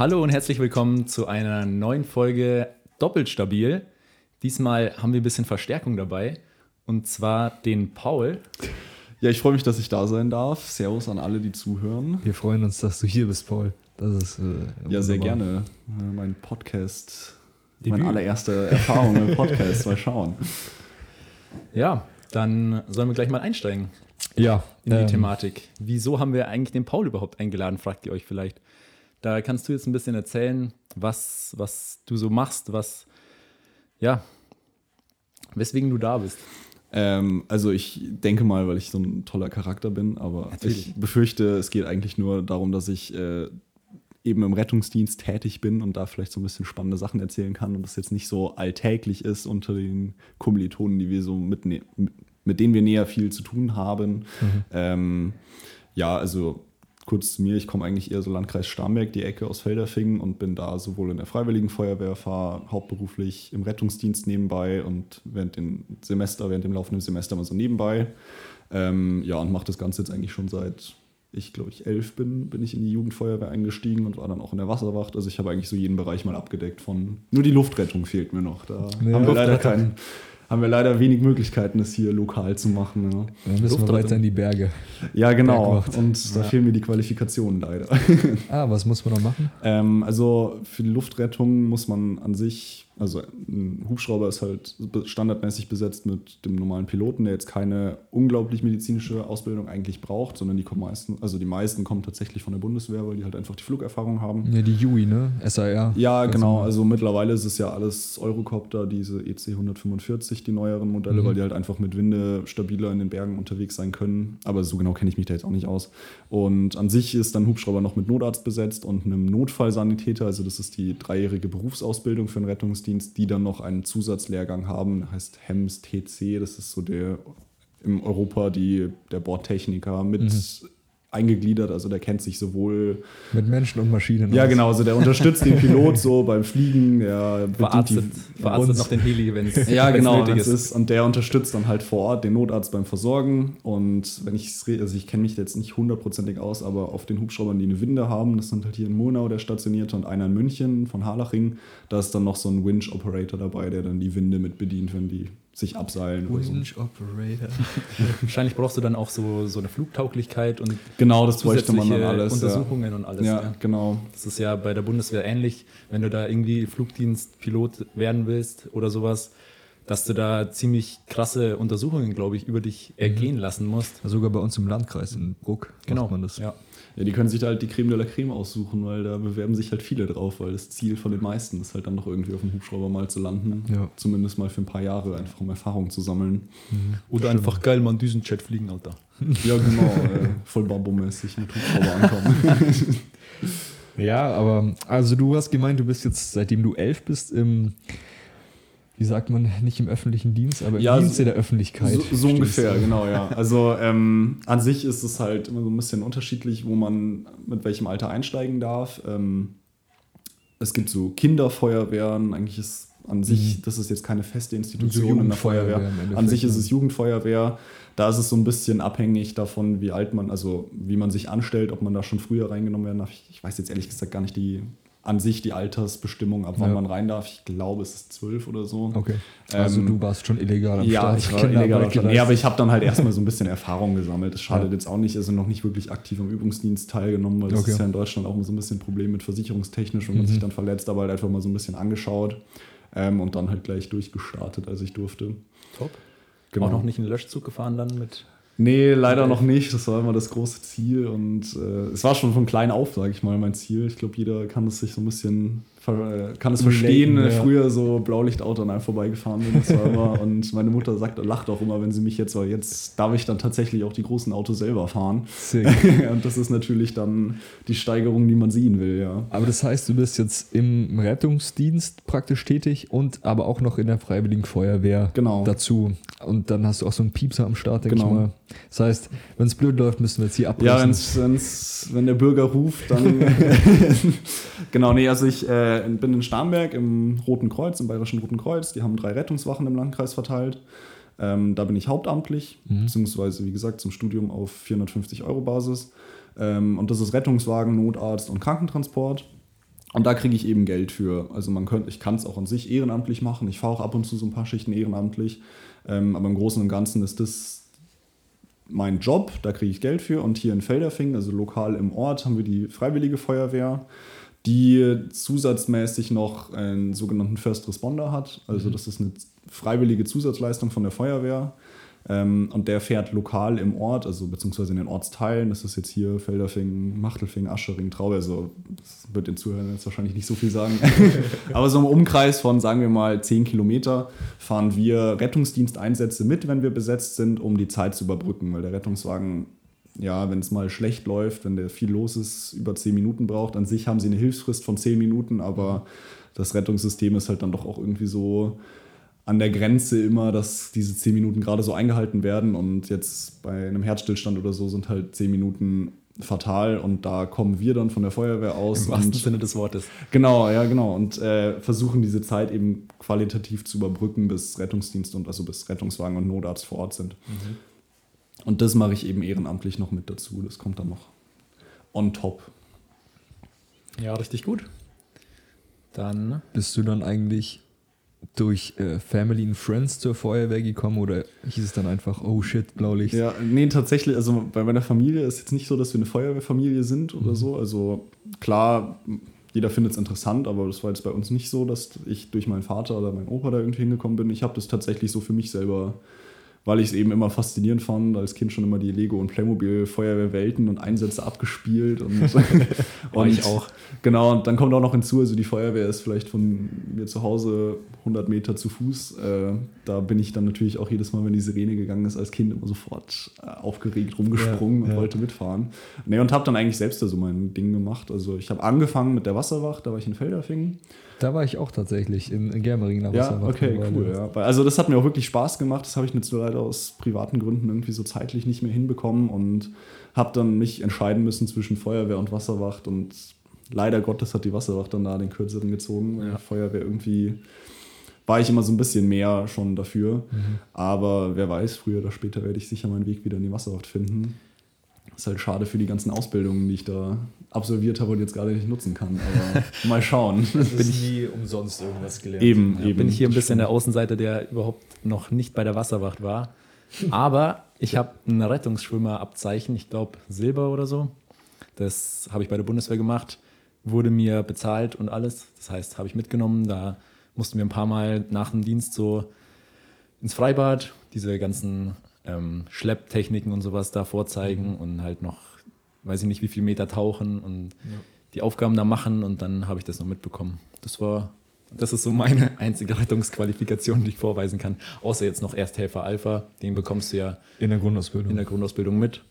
Hallo und herzlich willkommen zu einer neuen Folge Doppelt stabil. Diesmal haben wir ein bisschen Verstärkung dabei und zwar den Paul. Ja, ich freue mich, dass ich da sein darf. Servus an alle, die zuhören. Wir freuen uns, dass du hier bist, Paul. Das ist äh, ja sehr gerne. Äh, mein Podcast, Debüt. meine allererste Erfahrung im Podcast. mal schauen. Ja, dann sollen wir gleich mal einsteigen. Ja. In die ähm, Thematik. Wieso haben wir eigentlich den Paul überhaupt eingeladen, fragt ihr euch vielleicht. Da kannst du jetzt ein bisschen erzählen, was, was du so machst, was, ja, weswegen du da bist. Ähm, also ich denke mal, weil ich so ein toller Charakter bin, aber Natürlich. ich befürchte, es geht eigentlich nur darum, dass ich äh, eben im Rettungsdienst tätig bin und da vielleicht so ein bisschen spannende Sachen erzählen kann und das jetzt nicht so alltäglich ist unter den Kommilitonen, die wir so mitnehmen, mit denen wir näher viel zu tun haben. Mhm. Ähm, ja, also kurz zu mir, ich komme eigentlich eher so Landkreis Starnberg, die Ecke aus Felderfingen und bin da sowohl in der Freiwilligen Feuerwehr, fahre hauptberuflich im Rettungsdienst nebenbei und während dem Semester, während dem laufenden Semester mal so nebenbei. Ähm, ja, und mache das Ganze jetzt eigentlich schon seit ich glaube ich elf bin, bin ich in die Jugendfeuerwehr eingestiegen und war dann auch in der Wasserwacht. Also ich habe eigentlich so jeden Bereich mal abgedeckt von. Nur die Luftrettung fehlt mir noch. Da ja, haben wir leider keinen haben wir leider wenig Möglichkeiten, es hier lokal zu machen. Ja. Dann müssen wir weiter in die Berge. Ja, genau. Und da ja. fehlen mir die Qualifikationen leider. Ah, was muss man noch machen? Ähm, also für die Luftrettung muss man an sich also ein Hubschrauber ist halt standardmäßig besetzt mit dem normalen Piloten, der jetzt keine unglaublich medizinische Ausbildung eigentlich braucht, sondern die kommen meisten, also die meisten kommen tatsächlich von der Bundeswehr, weil die halt einfach die Flugerfahrung haben. Ja, die Yui, ne? SAR. Ja, genau. Also mittlerweile ist es ja alles Eurocopter, diese EC 145, die neueren Modelle, mhm. weil die halt einfach mit Winde stabiler in den Bergen unterwegs sein können. Aber so genau kenne ich mich da jetzt auch nicht aus. Und an sich ist dann Hubschrauber noch mit Notarzt besetzt und einem Notfallsanitäter, also das ist die dreijährige Berufsausbildung für einen Rettungsdienst Rettungsdienst, die dann noch einen Zusatzlehrgang haben, heißt HEMS TC, das ist so der im Europa die, der Bordtechniker mit mhm eingegliedert, also der kennt sich sowohl mit Menschen und Maschinen. Ja, aus. genau, also der unterstützt den Pilot so beim Fliegen, der verarztet, noch den Heli, wenn es ja genau nötig ist. ist. Und der unterstützt dann halt vor Ort den Notarzt beim Versorgen. Und wenn ich also ich kenne mich jetzt nicht hundertprozentig aus, aber auf den Hubschraubern, die eine Winde haben, das sind halt hier in Murnau der stationierte und einer in München von Harlaching, da ist dann noch so ein Winch Operator dabei, der dann die Winde mit bedient, wenn die sich abseilen Winch so. Operator. Wahrscheinlich brauchst du dann auch so, so eine Flugtauglichkeit und genau, das bräuchte man dann alles. Untersuchungen ja. und alles. Ja, ja, genau. Das ist ja bei der Bundeswehr ähnlich, wenn du da irgendwie Flugdienstpilot werden willst oder sowas, dass du da ziemlich krasse Untersuchungen, glaube ich, über dich ergehen mhm. lassen musst. Sogar bei uns im Landkreis in Bruck genau. macht man das. Ja. Ja, die können sich da halt die Creme de la Creme aussuchen, weil da bewerben sich halt viele drauf, weil das Ziel von den meisten ist halt dann noch irgendwie auf dem Hubschrauber mal zu landen. Ja. Zumindest mal für ein paar Jahre, einfach um Erfahrung zu sammeln. Mhm. Oder Stimmt. einfach geil mal einen Düsenjet fliegen, Alter. Ja, genau, äh, voll Bambo-mäßig mit Hubschrauber ankommen. ja, aber also du hast gemeint, du bist jetzt, seitdem du elf bist, im wie sagt man, nicht im öffentlichen Dienst, aber im ja, Dienst so, der Öffentlichkeit. So, so ungefähr, du. genau, ja. Also ähm, an sich ist es halt immer so ein bisschen unterschiedlich, wo man mit welchem Alter einsteigen darf. Ähm, es gibt so Kinderfeuerwehren, eigentlich ist an sich, mhm. das ist jetzt keine feste Institution so in der Feuerwehr. An sich ist es Jugendfeuerwehr. Da ist es so ein bisschen abhängig davon, wie alt man, also wie man sich anstellt, ob man da schon früher reingenommen werden darf. Ich weiß jetzt ehrlich gesagt gar nicht die an sich die Altersbestimmung, ab wann ja. man rein darf. Ich glaube, es ist zwölf oder so. Okay. Also ähm, du warst schon illegal am ja, Start. Ich war illegal am Start. Nee, aber ich habe dann halt erstmal so ein bisschen Erfahrung gesammelt. Das schadet ja. jetzt auch nicht. Also noch nicht wirklich aktiv am Übungsdienst teilgenommen, weil das okay. ist ja in Deutschland auch immer so ein bisschen ein Problem mit versicherungstechnisch, wenn man mhm. sich dann verletzt, aber halt einfach mal so ein bisschen angeschaut ähm, und dann halt gleich durchgestartet, als ich durfte. Top. Genau. Auch noch nicht einen Löschzug gefahren dann mit Nee, leider noch nicht. Das war immer das große Ziel. Und äh, es war schon von klein auf, sage ich mal, mein Ziel. Ich glaube, jeder kann es sich so ein bisschen kann es verstehen, ja. früher so Blaulichtauto an einem vorbeigefahren bin. Das war immer, und meine Mutter sagt, lacht auch immer, wenn sie mich jetzt, weil jetzt darf ich dann tatsächlich auch die großen Autos selber fahren. und das ist natürlich dann die Steigerung, die man sehen will, ja. Aber das heißt, du bist jetzt im Rettungsdienst praktisch tätig und aber auch noch in der Freiwilligen Feuerwehr genau. dazu. Und dann hast du auch so einen Piepser am Start, denke genau. ich mal. Das heißt, wenn es blöd läuft, müssen wir jetzt hier abbrechen. Ja, wenn's, wenn's, wenn der Bürger ruft, dann. genau, nee, also ich. Äh, äh, bin in Starnberg im Roten Kreuz, im Bayerischen Roten Kreuz. Die haben drei Rettungswachen im Landkreis verteilt. Ähm, da bin ich hauptamtlich, mhm. beziehungsweise wie gesagt zum Studium auf 450 Euro Basis. Ähm, und das ist Rettungswagen, Notarzt und Krankentransport. Und da kriege ich eben Geld für. Also man könnte, ich kann es auch an sich ehrenamtlich machen. Ich fahre auch ab und zu so ein paar Schichten ehrenamtlich. Ähm, aber im Großen und Ganzen ist das mein Job, da kriege ich Geld für. Und hier in Felderfing, also lokal im Ort, haben wir die Freiwillige Feuerwehr, die zusatzmäßig noch einen sogenannten First Responder hat. Also mhm. das ist eine freiwillige Zusatzleistung von der Feuerwehr. Ähm, und der fährt lokal im Ort, also beziehungsweise in den Ortsteilen. Das ist jetzt hier Felderfing, Machtelfing, Aschering, Traube. Also, das wird den Zuhörern jetzt wahrscheinlich nicht so viel sagen. Aber so im Umkreis von, sagen wir mal, 10 Kilometer fahren wir Rettungsdiensteinsätze mit, wenn wir besetzt sind, um die Zeit zu überbrücken. Weil der Rettungswagen, ja, wenn es mal schlecht läuft, wenn der viel los ist, über 10 Minuten braucht. An sich haben sie eine Hilfsfrist von 10 Minuten, aber das Rettungssystem ist halt dann doch auch irgendwie so an der Grenze immer, dass diese zehn Minuten gerade so eingehalten werden und jetzt bei einem Herzstillstand oder so sind halt zehn Minuten fatal und da kommen wir dann von der Feuerwehr aus. Im wahrsten Sinne des Wortes. Genau, ja, genau. Und äh, versuchen diese Zeit eben qualitativ zu überbrücken, bis Rettungsdienst und also bis Rettungswagen und Notarzt vor Ort sind. Mhm. Und das mache ich eben ehrenamtlich noch mit dazu. Das kommt dann noch on top. Ja, richtig gut. Dann bist du dann eigentlich durch äh, Family and Friends zur Feuerwehr gekommen oder hieß es dann einfach, oh shit, Blaulicht? Ja, nee, tatsächlich, also bei meiner Familie ist jetzt nicht so, dass wir eine Feuerwehrfamilie sind oder mhm. so. Also klar, jeder findet es interessant, aber das war jetzt bei uns nicht so, dass ich durch meinen Vater oder meinen Opa da irgendwie hingekommen bin. Ich habe das tatsächlich so für mich selber weil ich es eben immer faszinierend fand. Als Kind schon immer die Lego- und Playmobil-Feuerwehrwelten und Einsätze abgespielt. Und, und ich auch. Genau, und dann kommt auch noch hinzu, also die Feuerwehr ist vielleicht von mir zu Hause 100 Meter zu Fuß. Äh, da bin ich dann natürlich auch jedes Mal, wenn die Sirene gegangen ist, als Kind immer sofort äh, aufgeregt rumgesprungen ja, und ja. wollte mitfahren. Nee, und habe dann eigentlich selbst da so mein Ding gemacht. Also ich habe angefangen mit der Wasserwacht, da war ich in Felderfingen. Da war ich auch tatsächlich in, in Germering. Ja, okay, cool. Ja. Also das hat mir auch wirklich Spaß gemacht. Das habe ich jetzt leider aus privaten Gründen irgendwie so zeitlich nicht mehr hinbekommen und habe dann mich entscheiden müssen zwischen Feuerwehr und Wasserwacht und leider Gottes hat die Wasserwacht dann da den kürzeren gezogen. Ja. Feuerwehr irgendwie war ich immer so ein bisschen mehr schon dafür. Mhm. Aber wer weiß, früher oder später werde ich sicher meinen Weg wieder in die Wasserwacht finden. Ist halt schade für die ganzen Ausbildungen, die ich da absolviert habe und jetzt gerade nicht nutzen kann. Aber mal schauen. Es bin ich nie umsonst irgendwas gelernt. Eben, ja, eben. Bin ich hier ein bisschen der Außenseiter, der überhaupt noch nicht bei der Wasserwacht war. Aber ich habe ein Rettungsschwimmerabzeichen, ich glaube Silber oder so. Das habe ich bei der Bundeswehr gemacht, wurde mir bezahlt und alles. Das heißt, habe ich mitgenommen. Da mussten wir ein paar Mal nach dem Dienst so ins Freibad, diese ganzen ähm, Schlepptechniken und sowas da vorzeigen mhm. und halt noch, weiß ich nicht, wie viel Meter tauchen und ja. die Aufgaben da machen und dann habe ich das noch mitbekommen. Das war, das ist so meine einzige Rettungsqualifikation, die ich vorweisen kann. Außer jetzt noch Ersthelfer Alpha, den bekommst du ja in der Grundausbildung, in der Grundausbildung mit.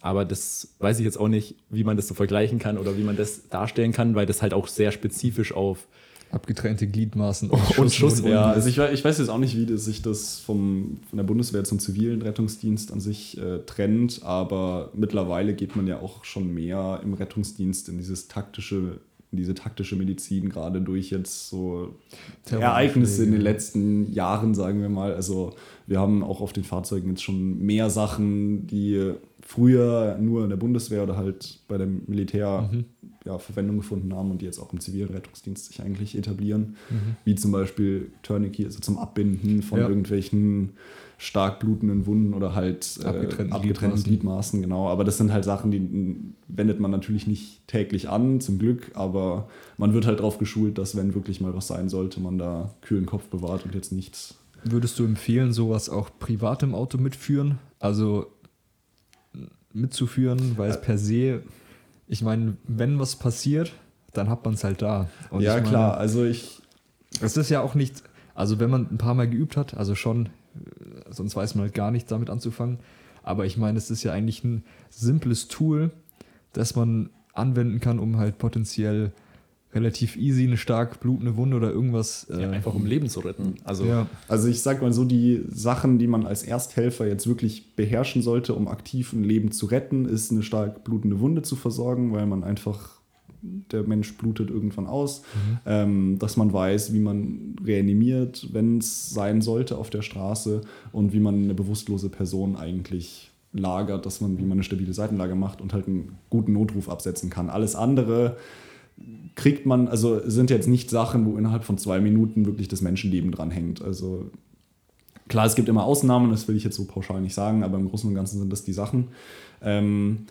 Aber das weiß ich jetzt auch nicht, wie man das so vergleichen kann oder wie man das darstellen kann, weil das halt auch sehr spezifisch auf abgetrennte Gliedmaßen und, und Schuss. Ja, also ich, ich, weiß jetzt auch nicht, wie das, sich das vom, von der Bundeswehr zum zivilen Rettungsdienst an sich äh, trennt, aber mittlerweile geht man ja auch schon mehr im Rettungsdienst in dieses taktische in diese taktische Medizin, gerade durch jetzt so Ereignisse in den letzten Jahren, sagen wir mal. Also wir haben auch auf den Fahrzeugen jetzt schon mehr Sachen, die früher nur in der Bundeswehr oder halt bei dem Militär mhm. ja, Verwendung gefunden haben und die jetzt auch im zivilen Rettungsdienst sich eigentlich etablieren. Mhm. Wie zum Beispiel Tourniquet, also zum Abbinden von ja. irgendwelchen stark blutenden Wunden oder halt äh, abgetrennten, abgetrennten Gliedmaßen. Gliedmaßen. genau. Aber das sind halt Sachen, die wendet man natürlich nicht täglich an, zum Glück, aber man wird halt darauf geschult, dass wenn wirklich mal was sein sollte, man da kühlen Kopf bewahrt und jetzt nichts. Würdest du empfehlen, sowas auch privat im Auto mitführen? Also mitzuführen, weil es per se, ich meine, wenn was passiert, dann hat man es halt da. Und ja, meine, klar, also ich. Es ist ja auch nicht, also wenn man ein paar Mal geübt hat, also schon, sonst weiß man halt gar nichts damit anzufangen. Aber ich meine, es ist ja eigentlich ein simples Tool, das man anwenden kann, um halt potenziell relativ easy eine stark blutende Wunde oder irgendwas. Äh, ja, einfach um Leben zu retten. Also, ja. also ich sag mal so, die Sachen, die man als Ersthelfer jetzt wirklich beherrschen sollte, um aktiv ein Leben zu retten, ist eine stark blutende Wunde zu versorgen, weil man einfach, der Mensch blutet irgendwann aus, mhm. ähm, dass man weiß, wie man reanimiert, wenn es sein sollte auf der Straße und wie man eine bewusstlose Person eigentlich lagert, dass man, wie man eine stabile Seitenlage macht und halt einen guten Notruf absetzen kann. Alles andere kriegt man, also sind jetzt nicht Sachen, wo innerhalb von zwei Minuten wirklich das Menschenleben dran hängt. Also klar, es gibt immer Ausnahmen, das will ich jetzt so pauschal nicht sagen, aber im Großen und Ganzen sind das die Sachen. Ähm,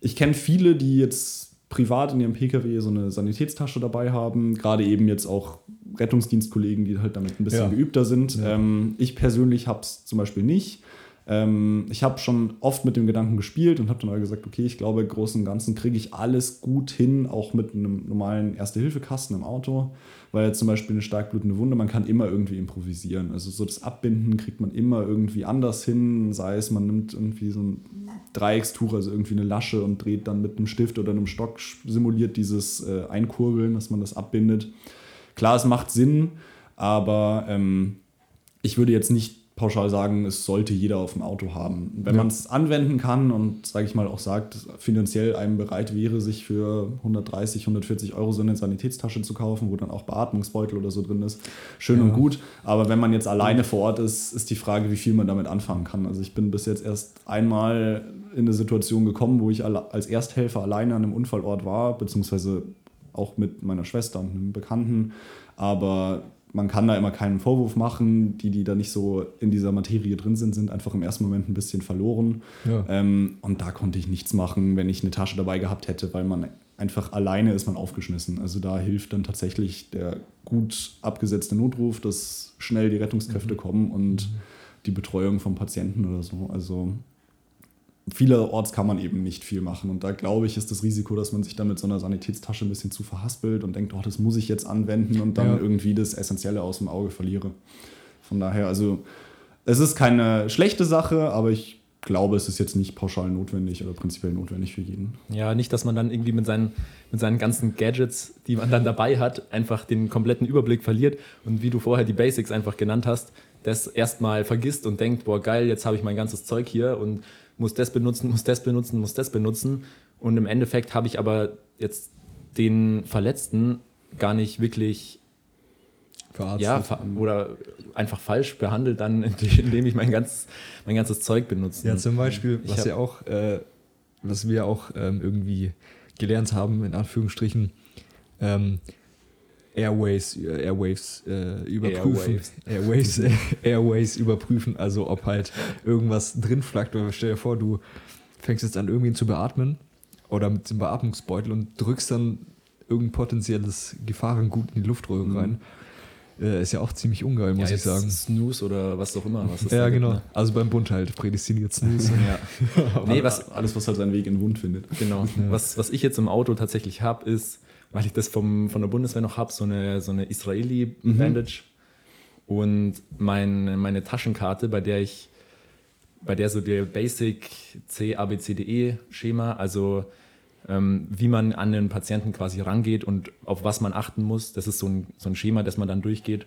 ich kenne viele, die jetzt privat in ihrem Pkw so eine Sanitätstasche dabei haben, gerade eben jetzt auch Rettungsdienstkollegen, die halt damit ein bisschen ja. geübter sind. Ja. Ähm, ich persönlich habe es zum Beispiel nicht. Ähm, ich habe schon oft mit dem Gedanken gespielt und habe dann aber gesagt, okay, ich glaube, im Großen und Ganzen kriege ich alles gut hin, auch mit einem normalen Erste-Hilfe-Kasten im Auto, weil zum Beispiel eine stark blutende Wunde, man kann immer irgendwie improvisieren. Also so das Abbinden kriegt man immer irgendwie anders hin, sei es man nimmt irgendwie so ein Dreieckstuch, also irgendwie eine Lasche und dreht dann mit einem Stift oder einem Stock, simuliert dieses äh, Einkurbeln, dass man das abbindet. Klar, es macht Sinn, aber ähm, ich würde jetzt nicht pauschal sagen, es sollte jeder auf dem Auto haben. Wenn ja. man es anwenden kann und, sage ich mal, auch sagt, finanziell einem bereit wäre, sich für 130, 140 Euro so eine Sanitätstasche zu kaufen, wo dann auch Beatmungsbeutel oder so drin ist, schön ja. und gut. Aber wenn man jetzt alleine vor Ort ist, ist die Frage, wie viel man damit anfangen kann. Also ich bin bis jetzt erst einmal in eine Situation gekommen, wo ich als Ersthelfer alleine an einem Unfallort war, beziehungsweise auch mit meiner Schwester und einem Bekannten. Aber man kann da immer keinen Vorwurf machen. Die, die da nicht so in dieser Materie drin sind, sind einfach im ersten Moment ein bisschen verloren. Ja. Ähm, und da konnte ich nichts machen, wenn ich eine Tasche dabei gehabt hätte, weil man einfach alleine ist man aufgeschmissen. Also da hilft dann tatsächlich der gut abgesetzte Notruf, dass schnell die Rettungskräfte mhm. kommen und mhm. die Betreuung vom Patienten oder so. Also vielerorts kann man eben nicht viel machen. Und da glaube ich, ist das Risiko, dass man sich dann mit so einer Sanitätstasche ein bisschen zu verhaspelt und denkt, oh, das muss ich jetzt anwenden und dann ja. irgendwie das Essentielle aus dem Auge verliere. Von daher, also es ist keine schlechte Sache, aber ich glaube, es ist jetzt nicht pauschal notwendig oder prinzipiell notwendig für jeden. Ja, nicht, dass man dann irgendwie mit seinen, mit seinen ganzen Gadgets, die man dann dabei hat, einfach den kompletten Überblick verliert und wie du vorher die Basics einfach genannt hast, das erstmal vergisst und denkt, boah, geil, jetzt habe ich mein ganzes Zeug hier und muss das benutzen, muss das benutzen, muss das benutzen. Und im Endeffekt habe ich aber jetzt den Verletzten gar nicht wirklich Verarztet. Ja, oder einfach falsch behandelt, dann, indem ich mein, ganz, mein ganzes Zeug benutze. Ja, zum Beispiel, was ja auch, äh, was wir auch ähm, irgendwie gelernt haben, in Anführungsstrichen, ähm, Airways, äh, Airwaves äh, überprüfen. Airwaves. Airways, Airways überprüfen, also ob halt irgendwas drin flackt. Oder stell dir vor, du fängst jetzt an, irgendwie zu beatmen oder mit dem Beatmungsbeutel und drückst dann irgendein potenzielles Gefahrengut in die Luftröhre mhm. rein. Äh, ist ja auch ziemlich ungeil, muss ja, ich sagen. Snooze oder was auch immer. Was ja, genau. Gibt, ne? Also beim Bund halt, prädestiniert Snooze. ja. nee, was, alles, was halt seinen Weg in den Wund findet. Genau. Ja. Was, was ich jetzt im Auto tatsächlich habe, ist weil ich das vom, von der Bundeswehr noch habe, so eine, so eine Israeli-Bandage. Mhm. Und mein, meine Taschenkarte, bei der ich, bei der so der Basic C, A, B, C, D, E-Schema, also ähm, wie man an den Patienten quasi rangeht und auf was man achten muss, das ist so ein, so ein Schema, das man dann durchgeht.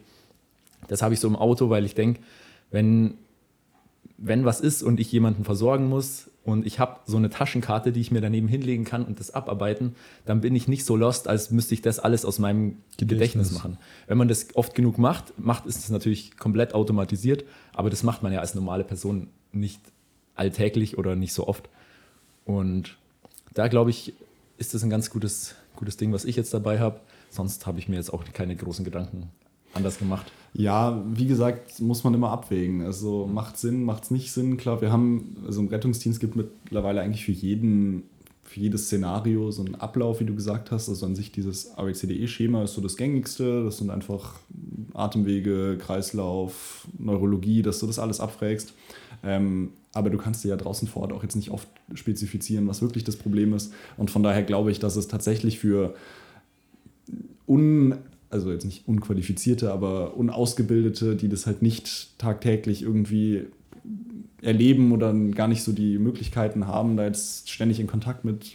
Das habe ich so im Auto, weil ich denke, wenn, wenn was ist und ich jemanden versorgen muss, und ich habe so eine Taschenkarte, die ich mir daneben hinlegen kann und das abarbeiten, dann bin ich nicht so lost, als müsste ich das alles aus meinem Gedächtnis, Gedächtnis machen. Wenn man das oft genug macht, macht ist es natürlich komplett automatisiert, aber das macht man ja als normale Person nicht alltäglich oder nicht so oft. Und da glaube ich, ist das ein ganz gutes, gutes Ding, was ich jetzt dabei habe. Sonst habe ich mir jetzt auch keine großen Gedanken anders gemacht. Ja, wie gesagt, muss man immer abwägen. Also macht Sinn, macht es nicht Sinn. Klar, wir haben, also im Rettungsdienst gibt mittlerweile eigentlich für jeden, für jedes Szenario so einen Ablauf, wie du gesagt hast. Also an sich dieses ABCDE-Schema ist so das gängigste. Das sind einfach Atemwege, Kreislauf, Neurologie, dass du das alles abfragst. Ähm, aber du kannst dir ja draußen vor Ort auch jetzt nicht oft spezifizieren, was wirklich das Problem ist. Und von daher glaube ich, dass es tatsächlich für un also jetzt nicht unqualifizierte, aber unausgebildete, die das halt nicht tagtäglich irgendwie erleben oder gar nicht so die Möglichkeiten haben, da jetzt ständig in Kontakt mit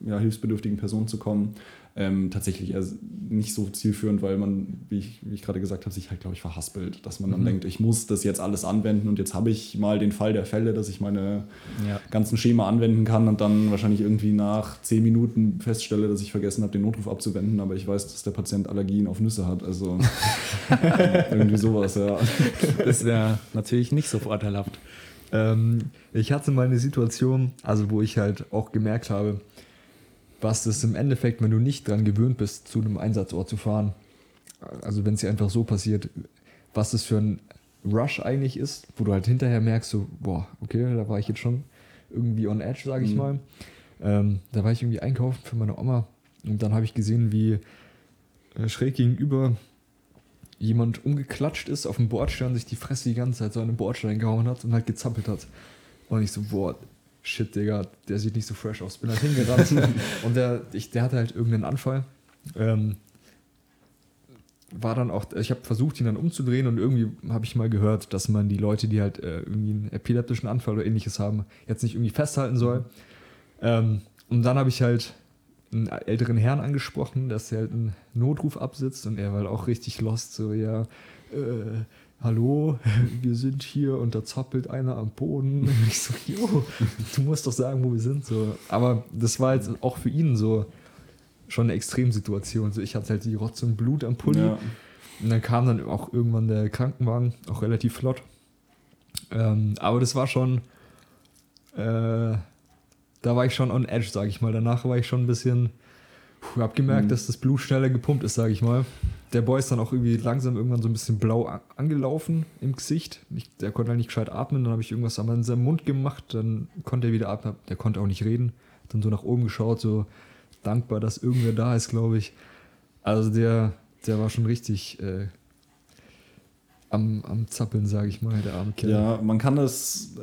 ja, hilfsbedürftigen Personen zu kommen, ähm, tatsächlich eher nicht so zielführend, weil man, wie ich, wie ich gerade gesagt habe, sich halt, glaube ich, verhaspelt. Dass man dann mhm. denkt, ich muss das jetzt alles anwenden und jetzt habe ich mal den Fall der Fälle, dass ich meine ja. ganzen Schema anwenden kann und dann wahrscheinlich irgendwie nach zehn Minuten feststelle, dass ich vergessen habe, den Notruf abzuwenden, aber ich weiß, dass der Patient Allergien auf Nüsse hat. Also irgendwie sowas, ja. Das wäre natürlich nicht so vorteilhaft. Ähm, ich hatte mal eine Situation, also wo ich halt auch gemerkt habe, was das im Endeffekt, wenn du nicht dran gewöhnt bist, zu einem Einsatzort zu fahren, also wenn es dir einfach so passiert, was das für ein Rush eigentlich ist, wo du halt hinterher merkst, so, boah, okay, da war ich jetzt schon irgendwie on edge, sage ich mhm. mal. Ähm, da war ich irgendwie einkaufen für meine Oma und dann habe ich gesehen, wie äh, schräg gegenüber jemand umgeklatscht ist auf dem Bordstein, sich die Fresse die ganze Zeit so an den Bordstein gehauen hat und halt gezappelt hat. Und ich so, boah, shit, Digga, der sieht nicht so fresh aus. Bin halt hingerannt und der, ich, der hatte halt irgendeinen Anfall. Ähm, war dann auch, ich habe versucht, ihn dann umzudrehen und irgendwie habe ich mal gehört, dass man die Leute, die halt äh, irgendwie einen epileptischen Anfall oder ähnliches haben, jetzt nicht irgendwie festhalten soll. Ähm, und dann habe ich halt einen älteren Herrn angesprochen, dass er halt einen Notruf absitzt und er war halt auch richtig lost, so ja, äh, hallo, wir sind hier und da zappelt einer am Boden. Und ich so, jo, du musst doch sagen, wo wir sind. So. Aber das war jetzt auch für ihn so schon eine Extremsituation. So, ich hatte halt die Rotze und Blut am Pulli. Ja. Und dann kam dann auch irgendwann der Krankenwagen, auch relativ flott. Ähm, aber das war schon, äh, da war ich schon on edge, sag ich mal. Danach war ich schon ein bisschen, puh, hab gemerkt, mhm. dass das Blut schneller gepumpt ist, sag ich mal. Der Boy ist dann auch irgendwie langsam irgendwann so ein bisschen blau angelaufen im Gesicht. Ich, der konnte halt nicht gescheit atmen. Dann habe ich irgendwas an seinem Mund gemacht. Dann konnte er wieder atmen. Der konnte auch nicht reden. Dann so nach oben geschaut, so dankbar, dass irgendwer da ist, glaube ich. Also der, der war schon richtig äh, am, am Zappeln, sage ich mal, der arme Kerl. Ja, man kann das,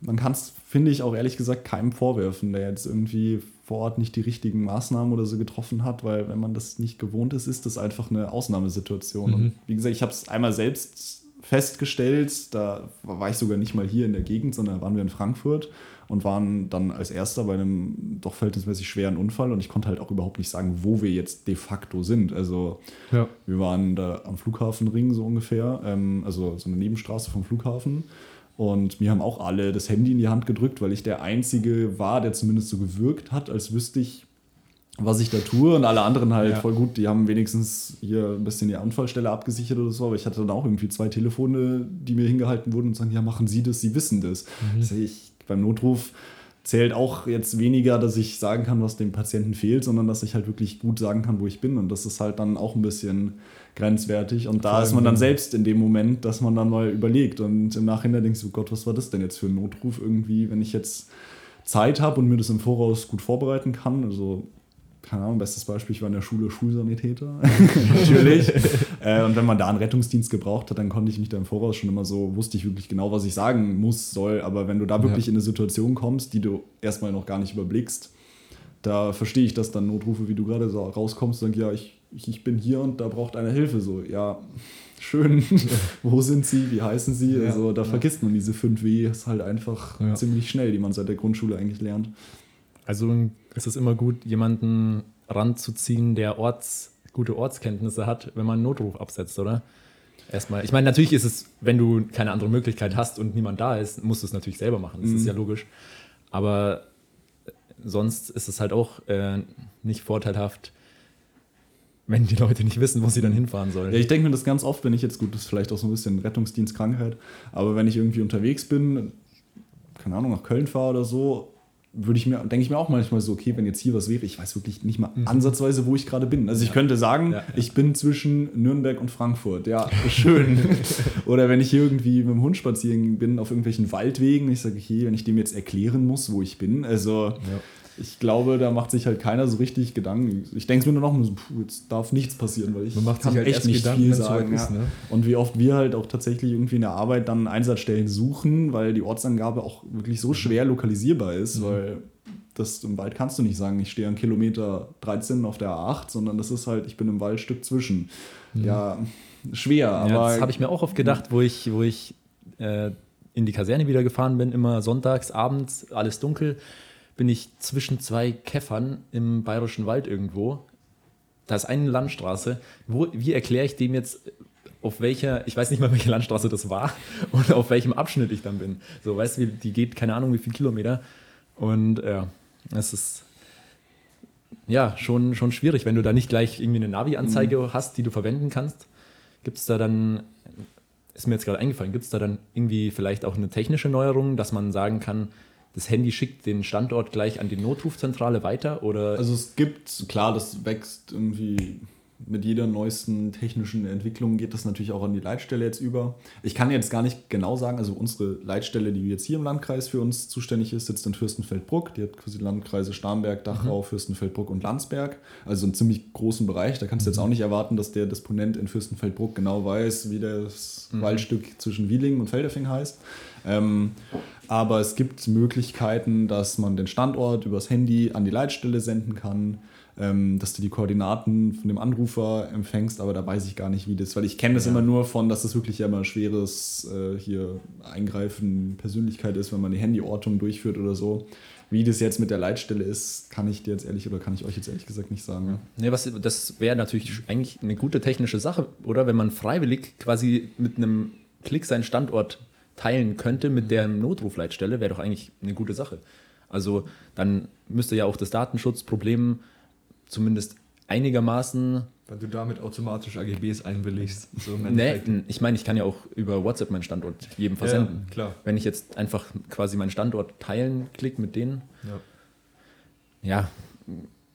man kann es, finde ich, auch ehrlich gesagt keinem vorwerfen, der jetzt irgendwie vor Ort nicht die richtigen Maßnahmen oder so getroffen hat, weil wenn man das nicht gewohnt ist, ist das einfach eine Ausnahmesituation. Mhm. Und wie gesagt, ich habe es einmal selbst festgestellt, da war ich sogar nicht mal hier in der Gegend, sondern waren wir in Frankfurt und waren dann als erster bei einem doch verhältnismäßig schweren Unfall und ich konnte halt auch überhaupt nicht sagen, wo wir jetzt de facto sind. Also ja. wir waren da am Flughafenring so ungefähr, ähm, also so eine Nebenstraße vom Flughafen und mir haben auch alle das Handy in die Hand gedrückt, weil ich der Einzige war, der zumindest so gewirkt hat, als wüsste ich, was ich da tue. Und alle anderen halt ja. voll gut, die haben wenigstens hier ein bisschen die Unfallstelle abgesichert oder so. Aber ich hatte dann auch irgendwie zwei Telefone, die mir hingehalten wurden und sagen, ja, machen Sie das, Sie wissen das. Mhm. Das ich beim Notruf zählt auch jetzt weniger, dass ich sagen kann, was dem Patienten fehlt, sondern dass ich halt wirklich gut sagen kann, wo ich bin. Und das ist halt dann auch ein bisschen grenzwertig. Und da ist man dann selbst in dem Moment, dass man dann mal überlegt. Und im Nachhinein denkst du, Gott, was war das denn jetzt für ein Notruf irgendwie, wenn ich jetzt Zeit habe und mir das im Voraus gut vorbereiten kann. Also keine Ahnung, bestes Beispiel, ich war in der Schule Schulsanitäter, natürlich. äh, und wenn man da einen Rettungsdienst gebraucht hat, dann konnte ich mich da im Voraus schon immer so, wusste ich wirklich genau, was ich sagen muss, soll. Aber wenn du da wirklich ja. in eine Situation kommst, die du erstmal noch gar nicht überblickst, da verstehe ich, dass dann Notrufe, wie du gerade so rauskommst, sagen, ja, ich, ich bin hier und da braucht einer Hilfe. So, ja, schön, wo sind sie, wie heißen sie? Ja, also da ja. vergisst man diese 5 W, ist halt einfach ziemlich schnell, die man seit der Grundschule eigentlich lernt. Also ist es immer gut, jemanden ranzuziehen, der Orts, gute Ortskenntnisse hat, wenn man einen Notruf absetzt, oder? Erstmal. Ich meine, natürlich ist es, wenn du keine andere Möglichkeit hast und niemand da ist, musst du es natürlich selber machen. Das mhm. ist ja logisch. Aber sonst ist es halt auch äh, nicht vorteilhaft, wenn die Leute nicht wissen, wo sie dann hinfahren sollen. Ja, ich denke mir das ganz oft, wenn ich jetzt, gut, das ist vielleicht auch so ein bisschen Rettungsdienstkrankheit, aber wenn ich irgendwie unterwegs bin, keine Ahnung, nach Köln fahre oder so, würde ich mir, denke ich mir auch manchmal so, okay, wenn jetzt hier was wäre, ich weiß wirklich nicht mal mhm. ansatzweise, wo ich gerade bin. Also ich ja. könnte sagen, ja, ja. ich bin zwischen Nürnberg und Frankfurt. Ja, schön. Oder wenn ich hier irgendwie mit dem Hund spazieren bin auf irgendwelchen Waldwegen, ich sage, okay, wenn ich dem jetzt erklären muss, wo ich bin, also ich glaube, da macht sich halt keiner so richtig Gedanken. Ich denke es mir nur noch, puh, jetzt darf nichts passieren, weil ich Man macht kann sich halt echt nicht Gedanken, viel sagen. Ist, ne? Und wie oft wir halt auch tatsächlich irgendwie in der Arbeit dann Einsatzstellen suchen, weil die Ortsangabe auch wirklich so schwer lokalisierbar ist, mhm. weil das im Wald kannst du nicht sagen, ich stehe an Kilometer 13 auf der A8, sondern das ist halt, ich bin im Waldstück zwischen. Mhm. Ja, schwer, ja, aber. Das habe ich mir auch oft gedacht, wo ich, wo ich äh, in die Kaserne wieder gefahren bin, immer sonntags, abends, alles dunkel bin ich zwischen zwei Käffern im bayerischen Wald irgendwo. Da ist eine Landstraße. Wo, wie erkläre ich dem jetzt, auf welcher, ich weiß nicht mal, welche Landstraße das war und auf welchem Abschnitt ich dann bin. So, weißt du, die geht keine Ahnung, wie viele Kilometer. Und ja, es ist ja schon, schon schwierig, wenn du da nicht gleich irgendwie eine Navi-Anzeige mhm. hast, die du verwenden kannst. Gibt es da dann, ist mir jetzt gerade eingefallen, gibt es da dann irgendwie vielleicht auch eine technische Neuerung, dass man sagen kann, das Handy schickt den Standort gleich an die Notrufzentrale weiter? Oder? Also es gibt, klar, das wächst irgendwie mit jeder neuesten technischen Entwicklung geht das natürlich auch an die Leitstelle jetzt über. Ich kann jetzt gar nicht genau sagen, also unsere Leitstelle, die jetzt hier im Landkreis für uns zuständig ist, sitzt in Fürstenfeldbruck. Die hat quasi Landkreise Starnberg, Dachau, mhm. Fürstenfeldbruck und Landsberg. Also einen ziemlich großen Bereich. Da kannst du jetzt mhm. auch nicht erwarten, dass der Disponent in Fürstenfeldbruck genau weiß, wie das mhm. Waldstück zwischen Wielingen und Feldefing heißt. Ähm, aber es gibt Möglichkeiten, dass man den Standort übers Handy an die Leitstelle senden kann ähm, dass du die Koordinaten von dem Anrufer empfängst, aber da weiß ich gar nicht, wie das, weil ich kenne das ja. immer nur von, dass das wirklich ja immer schweres äh, hier Eingreifen Persönlichkeit ist, wenn man die Handyortung durchführt oder so. Wie das jetzt mit der Leitstelle ist, kann ich dir jetzt ehrlich oder kann ich euch jetzt ehrlich gesagt nicht sagen. Ja. Nee, was, das wäre natürlich eigentlich eine gute technische Sache, oder? Wenn man freiwillig quasi mit einem Klick seinen Standort teilen könnte mit der Notrufleitstelle, wäre doch eigentlich eine gute Sache. Also dann müsste ja auch das Datenschutzproblem zumindest einigermaßen. Weil du damit automatisch AGBs einwilligst. So nee, ich meine, ich kann ja auch über WhatsApp meinen Standort jedem versenden. Ja, klar. Wenn ich jetzt einfach quasi meinen Standort teilen klicke mit denen. Ja. ja.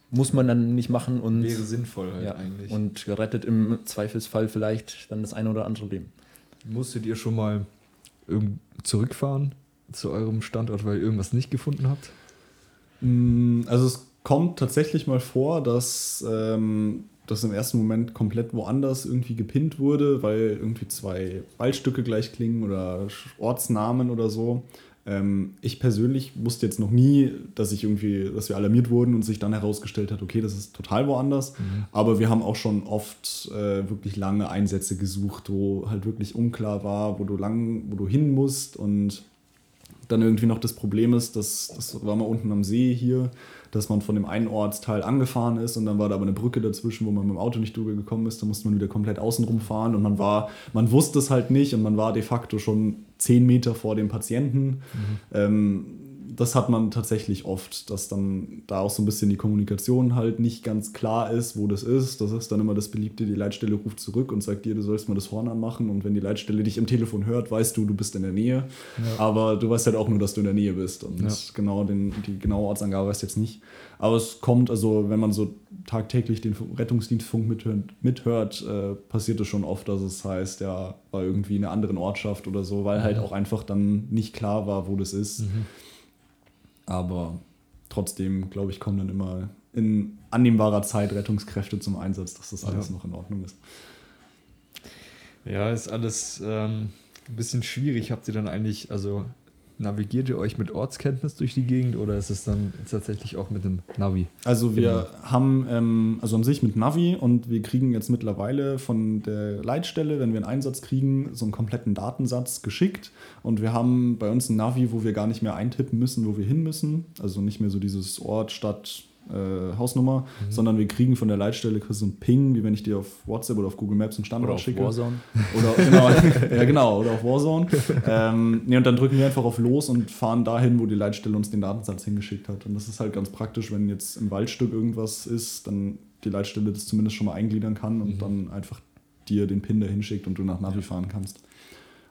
muss man dann nicht machen und. Wäre sinnvoll halt ja, eigentlich. Und rettet im Zweifelsfall vielleicht dann das eine oder andere Leben. Musstet ihr schon mal zurückfahren zu eurem Standort, weil ihr irgendwas nicht gefunden habt? Mm, also es kommt tatsächlich mal vor, dass ähm, das im ersten Moment komplett woanders irgendwie gepinnt wurde, weil irgendwie zwei Waldstücke gleich klingen oder Ortsnamen oder so. Ähm, ich persönlich wusste jetzt noch nie, dass ich irgendwie, dass wir alarmiert wurden und sich dann herausgestellt hat, okay, das ist total woanders. Mhm. Aber wir haben auch schon oft äh, wirklich lange Einsätze gesucht, wo halt wirklich unklar war, wo du lang, wo du hin musst und dann irgendwie noch das Problem ist, dass das war mal unten am See hier dass man von dem einen Ortsteil angefahren ist und dann war da aber eine Brücke dazwischen, wo man mit dem Auto nicht drüber gekommen ist. Da musste man wieder komplett außenrum fahren und man war, man wusste es halt nicht und man war de facto schon zehn Meter vor dem Patienten. Mhm. Ähm, das hat man tatsächlich oft, dass dann da auch so ein bisschen die Kommunikation halt nicht ganz klar ist, wo das ist. Das ist dann immer das Beliebte, die Leitstelle ruft zurück und sagt dir, du sollst mal das Horn anmachen. Und wenn die Leitstelle dich im Telefon hört, weißt du, du bist in der Nähe. Ja. Aber du weißt halt auch nur, dass du in der Nähe bist. Und ja. genau den, die genaue Ortsangabe weißt du jetzt nicht. Aber es kommt, also wenn man so tagtäglich den Rettungsdienstfunk mithört, mithört äh, passiert es schon oft, dass es heißt, ja, war irgendwie in einer anderen Ortschaft oder so, weil halt auch einfach dann nicht klar war, wo das ist. Mhm. Aber trotzdem, glaube ich, kommen dann immer in annehmbarer Zeit Rettungskräfte zum Einsatz, dass das alles ja. noch in Ordnung ist. Ja, ist alles ähm, ein bisschen schwierig. Habt ihr dann eigentlich, also navigiert ihr euch mit Ortskenntnis durch die Gegend oder ist es dann tatsächlich auch mit dem Navi? Also wir genau. haben, ähm, also an sich mit Navi und wir kriegen jetzt mittlerweile von der Leitstelle, wenn wir einen Einsatz kriegen, so einen kompletten Datensatz geschickt und wir haben bei uns ein Navi, wo wir gar nicht mehr eintippen müssen, wo wir hin müssen. Also nicht mehr so dieses Ort, Stadt, äh, Hausnummer, mhm. sondern wir kriegen von der Leitstelle so einen Ping, wie wenn ich dir auf WhatsApp oder auf Google Maps einen Standort oder auf schicke. Warzone. Oder genau, ja genau, oder auf Warzone. ähm, nee, und dann drücken wir einfach auf Los und fahren dahin, wo die Leitstelle uns den Datensatz hingeschickt hat. Und das ist halt ganz praktisch, wenn jetzt im Waldstück irgendwas ist, dann die Leitstelle das zumindest schon mal eingliedern kann und mhm. dann einfach dir den Pin dahin schickt und du nach Navi fahren kannst.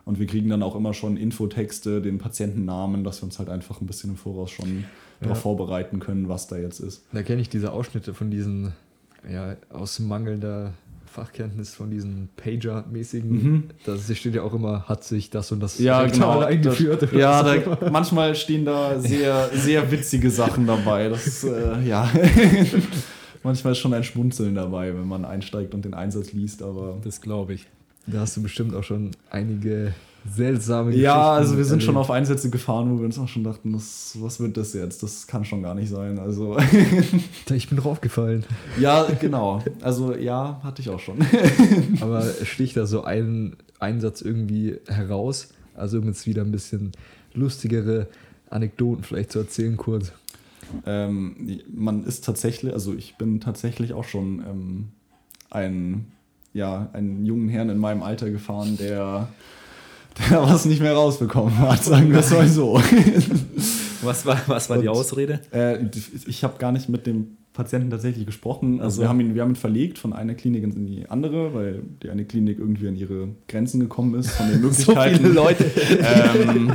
Und wir kriegen dann auch immer schon Infotexte, den Patientennamen, dass wir uns halt einfach ein bisschen im Voraus schon darauf vorbereiten können, was da jetzt ist. Da kenne ich diese Ausschnitte von diesen, ja, aus mangelnder Fachkenntnis von diesen Pager-mäßigen. Mhm. Da steht ja auch immer, hat sich das und das ja, genau, eingeführt. Das, ja, da, manchmal stehen da sehr, sehr witzige Sachen dabei. Das, äh, ja. manchmal ist schon ein Schmunzeln dabei, wenn man einsteigt und den Einsatz liest, aber. Das glaube ich. Da hast du bestimmt auch schon einige seltsame Geschichten. Ja, also wir sind erlebt. schon auf Einsätze gefahren, wo wir uns auch schon dachten, das, was wird das jetzt? Das kann schon gar nicht sein. Also ich bin draufgefallen. Ja, genau. Also ja, hatte ich auch schon. Aber sticht da so ein Einsatz irgendwie heraus? Also um jetzt wieder ein bisschen lustigere Anekdoten vielleicht zu erzählen kurz. Ähm, man ist tatsächlich, also ich bin tatsächlich auch schon ähm, ein, ja, einen jungen Herrn in meinem Alter gefahren, der der was nicht mehr rausbekommen hat, sagen wir es mal so. Was war, was war die Ausrede? Äh, ich habe gar nicht mit dem Patienten tatsächlich gesprochen. Also, wir, haben ihn, wir haben ihn verlegt von einer Klinik in die andere, weil die eine Klinik irgendwie an ihre Grenzen gekommen ist von den Möglichkeiten. so viele Leute. ähm,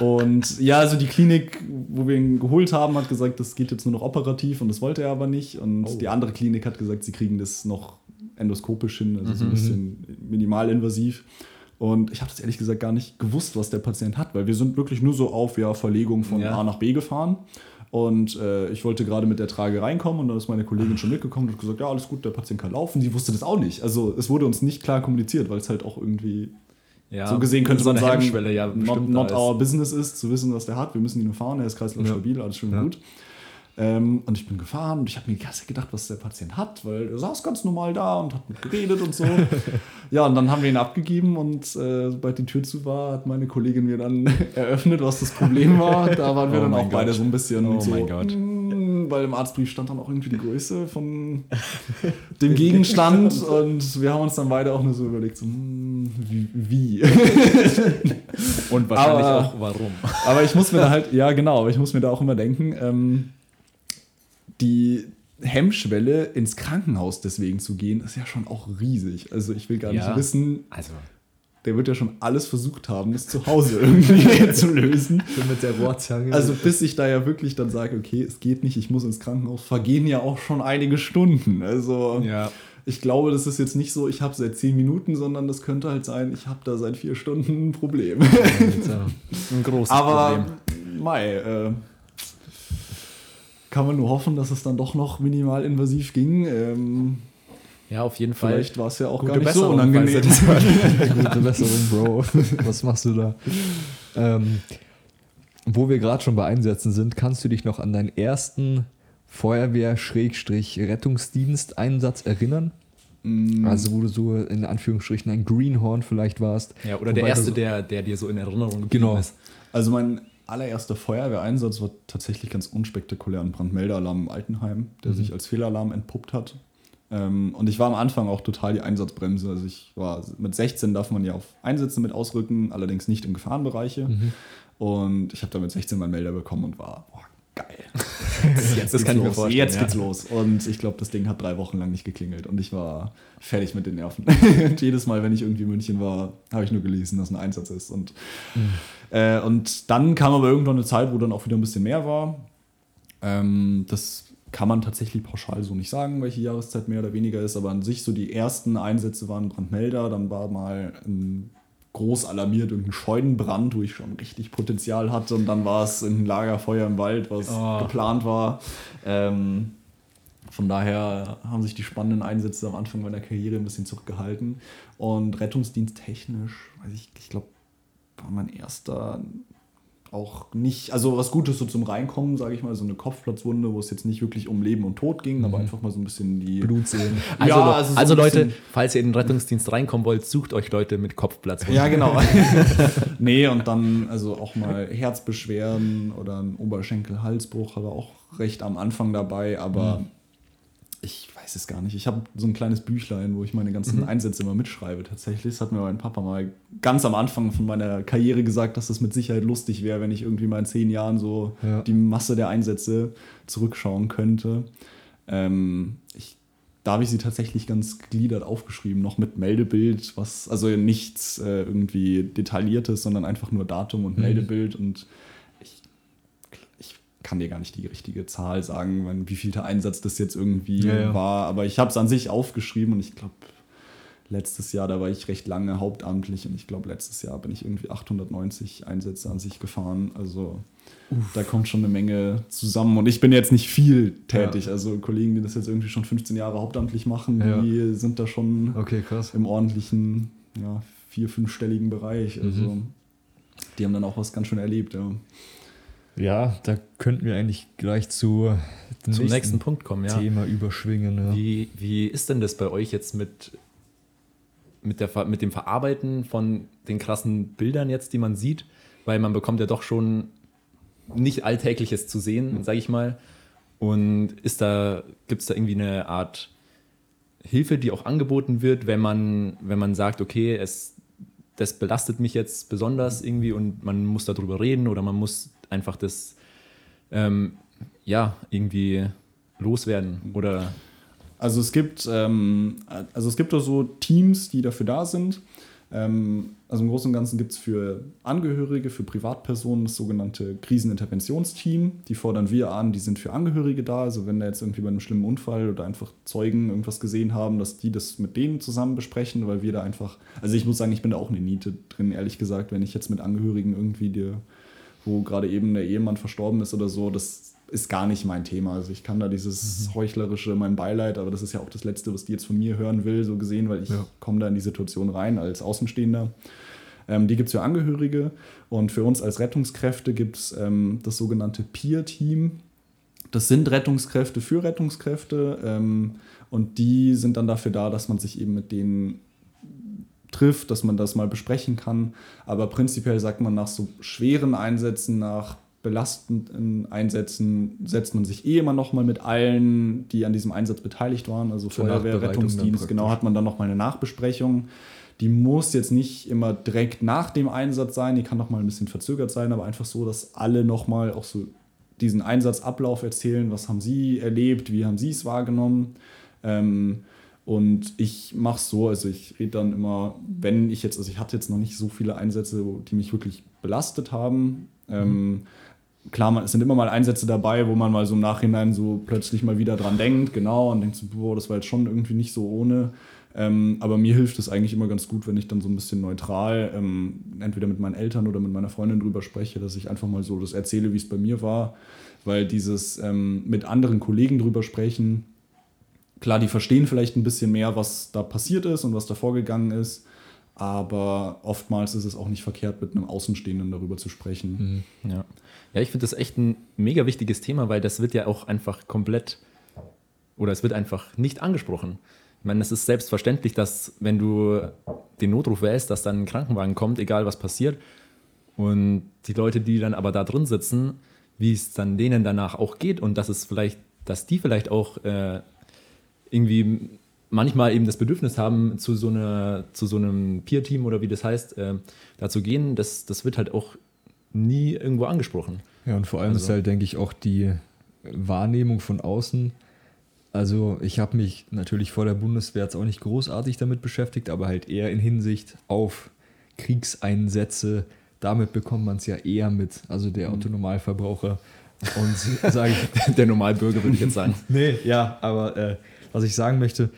Und ja, also die Klinik, wo wir ihn geholt haben, hat gesagt, das geht jetzt nur noch operativ und das wollte er aber nicht. Und oh. die andere Klinik hat gesagt, sie kriegen das noch endoskopisch hin, also mhm. so ein mhm. bisschen minimalinvasiv. Und ich habe das ehrlich gesagt gar nicht gewusst, was der Patient hat, weil wir sind wirklich nur so auf ja, Verlegung von ja. A nach B gefahren. Und äh, ich wollte gerade mit der Trage reinkommen und dann ist meine Kollegin schon mitgekommen und hat gesagt, ja, alles gut, der Patient kann laufen. Sie wusste das auch nicht. Also es wurde uns nicht klar kommuniziert, weil es halt auch irgendwie ja, so gesehen könnte so man sagen, ja not, not our business ist, zu wissen, was der hat. Wir müssen ihn nur fahren, er ist kreislaufstabil, ja. alles schön gut. Ähm, und ich bin gefahren und ich habe mir die ganze gedacht, was der Patient hat, weil er saß ganz normal da und hat mit geredet und so. ja, und dann haben wir ihn abgegeben und äh, sobald die Tür zu war, hat meine Kollegin mir dann eröffnet, was das Problem war. Da waren wir oh dann auch Gott. beide so ein bisschen oh so, mein Gott. Mm, weil im Arztbrief stand dann auch irgendwie die Größe von dem Gegenstand und wir haben uns dann beide auch nur so überlegt, so, mm, wie. wie? und wahrscheinlich aber, auch warum. Aber ich muss mir da halt, ja genau, aber ich muss mir da auch immer denken, ähm, die Hemmschwelle ins Krankenhaus deswegen zu gehen, ist ja schon auch riesig. Also ich will gar ja, nicht wissen. Also. Der wird ja schon alles versucht haben, das zu Hause irgendwie zu lösen. Schon mit der Rohrzange. Also bis ich da ja wirklich dann sage, okay, es geht nicht, ich muss ins Krankenhaus, vergehen ja auch schon einige Stunden. Also ja. ich glaube, das ist jetzt nicht so, ich habe seit zehn Minuten, sondern das könnte halt sein, ich habe da seit vier Stunden ein Problem. Ja, ein großes Aber, Problem. Aber, Mai, äh, kann man nur hoffen, dass es dann doch noch minimal invasiv ging. Ähm, ja, auf jeden Fall. Vielleicht war es ja auch Gute gar nicht Besserung, so unangenehm. Gute Besserung, Bro. Was machst du da? Ähm, wo wir gerade schon bei Einsätzen sind, kannst du dich noch an deinen ersten Feuerwehr-Rettungsdienst-Einsatz erinnern? Mm. Also wo du so in Anführungsstrichen ein Greenhorn vielleicht warst. Ja, oder der erste, so der, der dir so in Erinnerung geblieben genau. ist. Also mein allererster Feuerwehreinsatz war tatsächlich ganz unspektakulär ein Brandmeldealarm im Altenheim, der mhm. sich als Fehlalarm entpuppt hat. Ähm, und ich war am Anfang auch total die Einsatzbremse. Also ich war mit 16 darf man ja auf Einsätze mit ausrücken, allerdings nicht in Gefahrenbereiche. Mhm. Und ich habe da mit 16 meinen Melder bekommen und war, boah, geil. Jetzt, das kann ich mir vorstellen. Jetzt geht's ja. los. Und ich glaube, das Ding hat drei Wochen lang nicht geklingelt. Und ich war fertig mit den Nerven. und jedes Mal, wenn ich irgendwie in München war, habe ich nur gelesen, dass ein Einsatz ist. Und, mhm. äh, und dann kam aber irgendwann eine Zeit, wo dann auch wieder ein bisschen mehr war. Ähm, das kann man tatsächlich pauschal so nicht sagen, welche Jahreszeit mehr oder weniger ist. Aber an sich so die ersten Einsätze waren Brandmelder. Dann war mal ein groß alarmiert, irgendein Scheunenbrand, wo ich schon richtig Potenzial hatte und dann war es ein Lagerfeuer im Wald, was oh. geplant war. Ähm, von daher haben sich die spannenden Einsätze am Anfang meiner Karriere ein bisschen zurückgehalten. Und rettungsdiensttechnisch, weiß ich, ich glaube, war mein erster auch nicht, also was Gutes so zum Reinkommen, sage ich mal, so eine Kopfplatzwunde, wo es jetzt nicht wirklich um Leben und Tod ging, mhm. aber einfach mal so ein bisschen die Blutsehen. Also, ja, also, so also Leute, falls ihr in den Rettungsdienst reinkommen wollt, sucht euch Leute mit Kopfplatzwunden. Ja, genau. nee, und dann also auch mal Herzbeschwerden oder ein Oberschenkel-Halsbruch, aber auch recht am Anfang dabei, aber mhm ich weiß es gar nicht. Ich habe so ein kleines Büchlein, wo ich meine ganzen mhm. Einsätze immer mitschreibe. Tatsächlich, das hat mir mein Papa mal ganz am Anfang von meiner Karriere gesagt, dass das mit Sicherheit lustig wäre, wenn ich irgendwie mal in zehn Jahren so ja. die Masse der Einsätze zurückschauen könnte. Ähm, ich, da habe ich sie tatsächlich ganz gliedert aufgeschrieben, noch mit Meldebild, was also nichts äh, irgendwie detailliertes, sondern einfach nur Datum und mhm. Meldebild und kann dir gar nicht die richtige Zahl sagen, wie viel der Einsatz das jetzt irgendwie ja, ja. war. Aber ich habe es an sich aufgeschrieben und ich glaube, letztes Jahr, da war ich recht lange hauptamtlich und ich glaube, letztes Jahr bin ich irgendwie 890 Einsätze an sich gefahren. Also Uff. da kommt schon eine Menge zusammen und ich bin jetzt nicht viel tätig. Ja. Also Kollegen, die das jetzt irgendwie schon 15 Jahre hauptamtlich machen, die sind da schon okay, im ordentlichen, ja, vier-, fünfstelligen Bereich. Also mhm. die haben dann auch was ganz schön erlebt, ja. Ja, da könnten wir eigentlich gleich zu zum nächsten, nächsten Punkt kommen. Ja. Thema überschwingen. Ja. Wie, wie ist denn das bei euch jetzt mit, mit, der, mit dem Verarbeiten von den krassen Bildern jetzt, die man sieht? Weil man bekommt ja doch schon nicht Alltägliches zu sehen, sage ich mal. Und ist da, gibt es da irgendwie eine Art Hilfe, die auch angeboten wird, wenn man, wenn man sagt, okay, es, das belastet mich jetzt besonders irgendwie und man muss darüber reden oder man muss einfach das ähm, ja irgendwie loswerden oder also es gibt ähm, also es gibt da so Teams, die dafür da sind. Ähm, also im Großen und Ganzen gibt es für Angehörige, für Privatpersonen das sogenannte Kriseninterventionsteam. Die fordern wir an, die sind für Angehörige da. Also wenn da jetzt irgendwie bei einem schlimmen Unfall oder einfach Zeugen irgendwas gesehen haben, dass die das mit denen zusammen besprechen, weil wir da einfach, also ich muss sagen, ich bin da auch eine Niete drin, ehrlich gesagt, wenn ich jetzt mit Angehörigen irgendwie, dir, wo gerade eben der Ehemann verstorben ist oder so, das ist gar nicht mein Thema. Also ich kann da dieses mhm. heuchlerische, mein Beileid, aber das ist ja auch das Letzte, was die jetzt von mir hören will, so gesehen, weil ich ja. komme da in die Situation rein als Außenstehender. Ähm, die gibt es für Angehörige und für uns als Rettungskräfte gibt es ähm, das sogenannte Peer-Team. Das sind Rettungskräfte für Rettungskräfte ähm, und die sind dann dafür da, dass man sich eben mit denen trifft, dass man das mal besprechen kann. Aber prinzipiell sagt man nach so schweren Einsätzen, nach belastenden Einsätzen setzt man sich eh immer noch mal mit allen, die an diesem Einsatz beteiligt waren, also Feuerwehr, Rettungsdienst, genau, hat man dann noch mal eine Nachbesprechung. Die muss jetzt nicht immer direkt nach dem Einsatz sein, die kann noch mal ein bisschen verzögert sein, aber einfach so, dass alle noch mal auch so diesen Einsatzablauf erzählen, was haben sie erlebt, wie haben sie es wahrgenommen. Ähm, und ich mache es so, also ich rede dann immer, wenn ich jetzt, also ich hatte jetzt noch nicht so viele Einsätze, die mich wirklich belastet haben. Ähm, mhm. Ähm, klar, es sind immer mal Einsätze dabei, wo man mal so im Nachhinein so plötzlich mal wieder dran denkt, genau, und denkt so, boah, das war jetzt schon irgendwie nicht so ohne. Ähm, aber mir hilft es eigentlich immer ganz gut, wenn ich dann so ein bisschen neutral, ähm, entweder mit meinen Eltern oder mit meiner Freundin drüber spreche, dass ich einfach mal so das erzähle, wie es bei mir war. Weil dieses ähm, mit anderen Kollegen drüber sprechen, klar, die verstehen vielleicht ein bisschen mehr, was da passiert ist und was da vorgegangen ist. Aber oftmals ist es auch nicht verkehrt, mit einem Außenstehenden darüber zu sprechen. Mhm, ja. Ja, ich finde das echt ein mega wichtiges Thema, weil das wird ja auch einfach komplett oder es wird einfach nicht angesprochen. Ich meine, es ist selbstverständlich, dass wenn du den Notruf wählst, dass dann ein Krankenwagen kommt, egal was passiert. Und die Leute, die dann aber da drin sitzen, wie es dann denen danach auch geht und dass es vielleicht, dass die vielleicht auch äh, irgendwie manchmal eben das Bedürfnis haben, zu so, einer, zu so einem Peer-Team oder wie das heißt, äh, da zu gehen, das, das wird halt auch nie irgendwo angesprochen. Ja, und vor allem also. ist halt, denke ich, auch die Wahrnehmung von außen. Also ich habe mich natürlich vor der Bundeswehr jetzt auch nicht großartig damit beschäftigt, aber halt eher in Hinsicht auf Kriegseinsätze. Damit bekommt man es ja eher mit, also der mhm. Autonormalverbraucher. Und sage ich, der Normalbürger würde ich jetzt sagen. nee, ja, aber äh, was ich sagen möchte,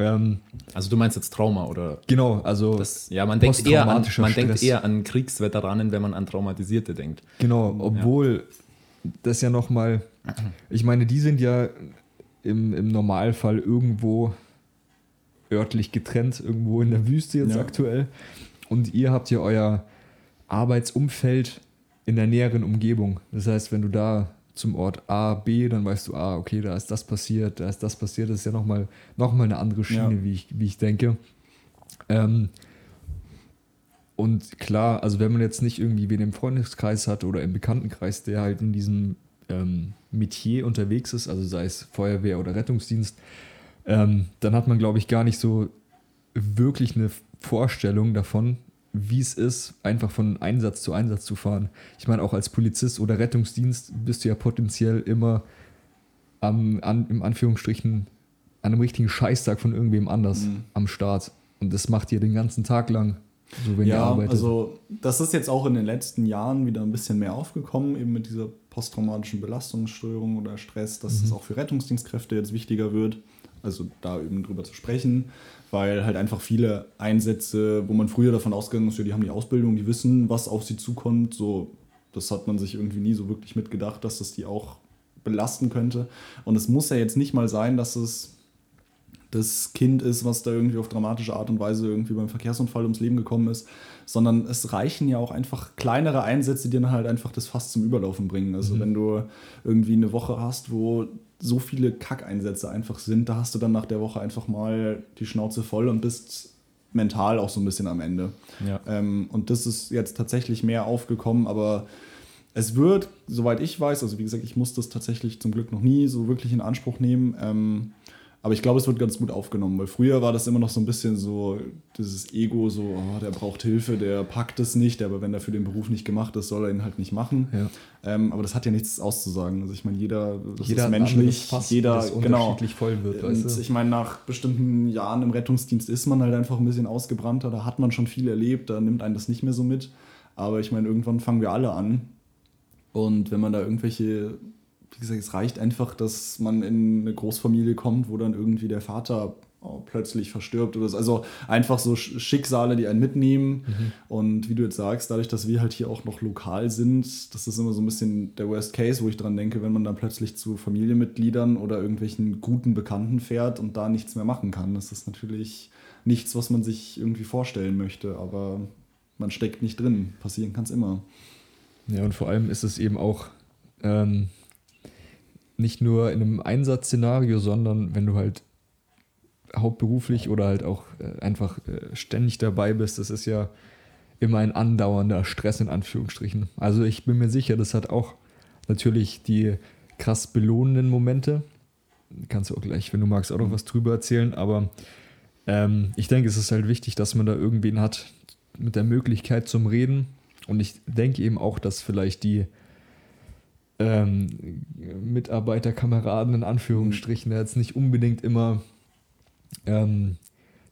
ähm, also du meinst jetzt Trauma oder? Genau, also das, ja, man denkt eher an, man denkt eher an Kriegsveteranen, wenn man an Traumatisierte denkt. Genau, obwohl ja. das ja nochmal, ich meine, die sind ja im, im Normalfall irgendwo örtlich getrennt, irgendwo in der Wüste jetzt ja. aktuell. Und ihr habt ja euer Arbeitsumfeld in der näheren Umgebung. Das heißt, wenn du da zum Ort A, B, dann weißt du, ah, okay, da ist das passiert, da ist das passiert. Das ist ja nochmal noch mal eine andere Schiene, ja. wie, ich, wie ich denke. Ähm, und klar, also wenn man jetzt nicht irgendwie wen im Freundeskreis hat oder im Bekanntenkreis, der halt in diesem ähm, Metier unterwegs ist, also sei es Feuerwehr oder Rettungsdienst, ähm, dann hat man, glaube ich, gar nicht so wirklich eine Vorstellung davon, wie es ist, einfach von Einsatz zu Einsatz zu fahren. Ich meine, auch als Polizist oder Rettungsdienst bist du ja potenziell immer am, an, im Anführungsstrichen an einem richtigen Scheißtag von irgendwem anders mhm. am Start. Und das macht ihr den ganzen Tag lang, so wenn ja, ihr arbeitet. Also, das ist jetzt auch in den letzten Jahren wieder ein bisschen mehr aufgekommen, eben mit dieser posttraumatischen Belastungsstörung oder Stress, dass mhm. es auch für Rettungsdienstkräfte jetzt wichtiger wird. Also da eben drüber zu sprechen weil halt einfach viele Einsätze, wo man früher davon ausgegangen ist, ja, die haben die Ausbildung, die wissen, was auf sie zukommt, so, das hat man sich irgendwie nie so wirklich mitgedacht, dass das die auch belasten könnte. Und es muss ja jetzt nicht mal sein, dass es das Kind ist, was da irgendwie auf dramatische Art und Weise irgendwie beim Verkehrsunfall ums Leben gekommen ist, sondern es reichen ja auch einfach kleinere Einsätze, die dann halt einfach das Fass zum Überlaufen bringen. Also mhm. wenn du irgendwie eine Woche hast, wo so viele Kackeinsätze einfach sind, da hast du dann nach der Woche einfach mal die Schnauze voll und bist mental auch so ein bisschen am Ende. Ja. Ähm, und das ist jetzt tatsächlich mehr aufgekommen, aber es wird, soweit ich weiß, also wie gesagt, ich muss das tatsächlich zum Glück noch nie so wirklich in Anspruch nehmen, ähm, Aber ich glaube, es wird ganz gut aufgenommen, weil früher war das immer noch so ein bisschen so dieses Ego, so, oh, der braucht Hilfe, der packt es nicht, aber wenn er für den Beruf nicht gemacht ist, soll er ihn halt nicht machen. Ja. Ähm, aber das hat ja nichts auszusagen. Also ich meine, jeder, das jeder ist menschlich, Fass, jeder das genau. unterschiedlich voll wird. Und weißt du? ich meine, nach bestimmten Jahren im Rettungsdienst ist man halt einfach ein bisschen ausgebrannter, da hat man schon viel erlebt, da nimmt einen das nicht mehr so mit. Aber ich meine, irgendwann fangen wir alle an. Und wenn man da irgendwelche wie gesagt, es reicht einfach, dass man in eine Großfamilie kommt, wo dann irgendwie der Vater oh, plötzlich verstirbt oder so. Also einfach so Schicksale, die einen mitnehmen. Mhm. Und wie du jetzt sagst, dadurch, dass wir halt hier auch noch lokal sind, das ist immer so ein bisschen der Worst Case, wo ich dran denke, wenn man dann plötzlich zu Familienmitgliedern oder irgendwelchen guten Bekannten fährt und da nichts mehr machen kann. Das ist natürlich nichts, was man sich irgendwie vorstellen möchte, aber man steckt nicht drin. Passieren kann es immer. Ja, und vor allem ist es eben auch ähm, nicht nur in einem Einsatzszenario, sondern wenn du halt hauptberuflich oder halt auch äh, einfach äh, ständig dabei bist, das ist ja immer ein andauernder Stress in Anführungsstrichen. Also ich bin mir sicher, das hat auch natürlich die krass belohnenden Momente. Kannst du auch gleich, wenn du magst, auch noch was drüber erzählen, aber ähm, ich denke, es ist halt wichtig, dass man da irgendwen hat mit der Möglichkeit zum Reden. Und ich denke eben auch, dass vielleicht die ähm, Mitarbeiter, Kameraden in Anführungsstrichen, jetzt nicht unbedingt immer ähm,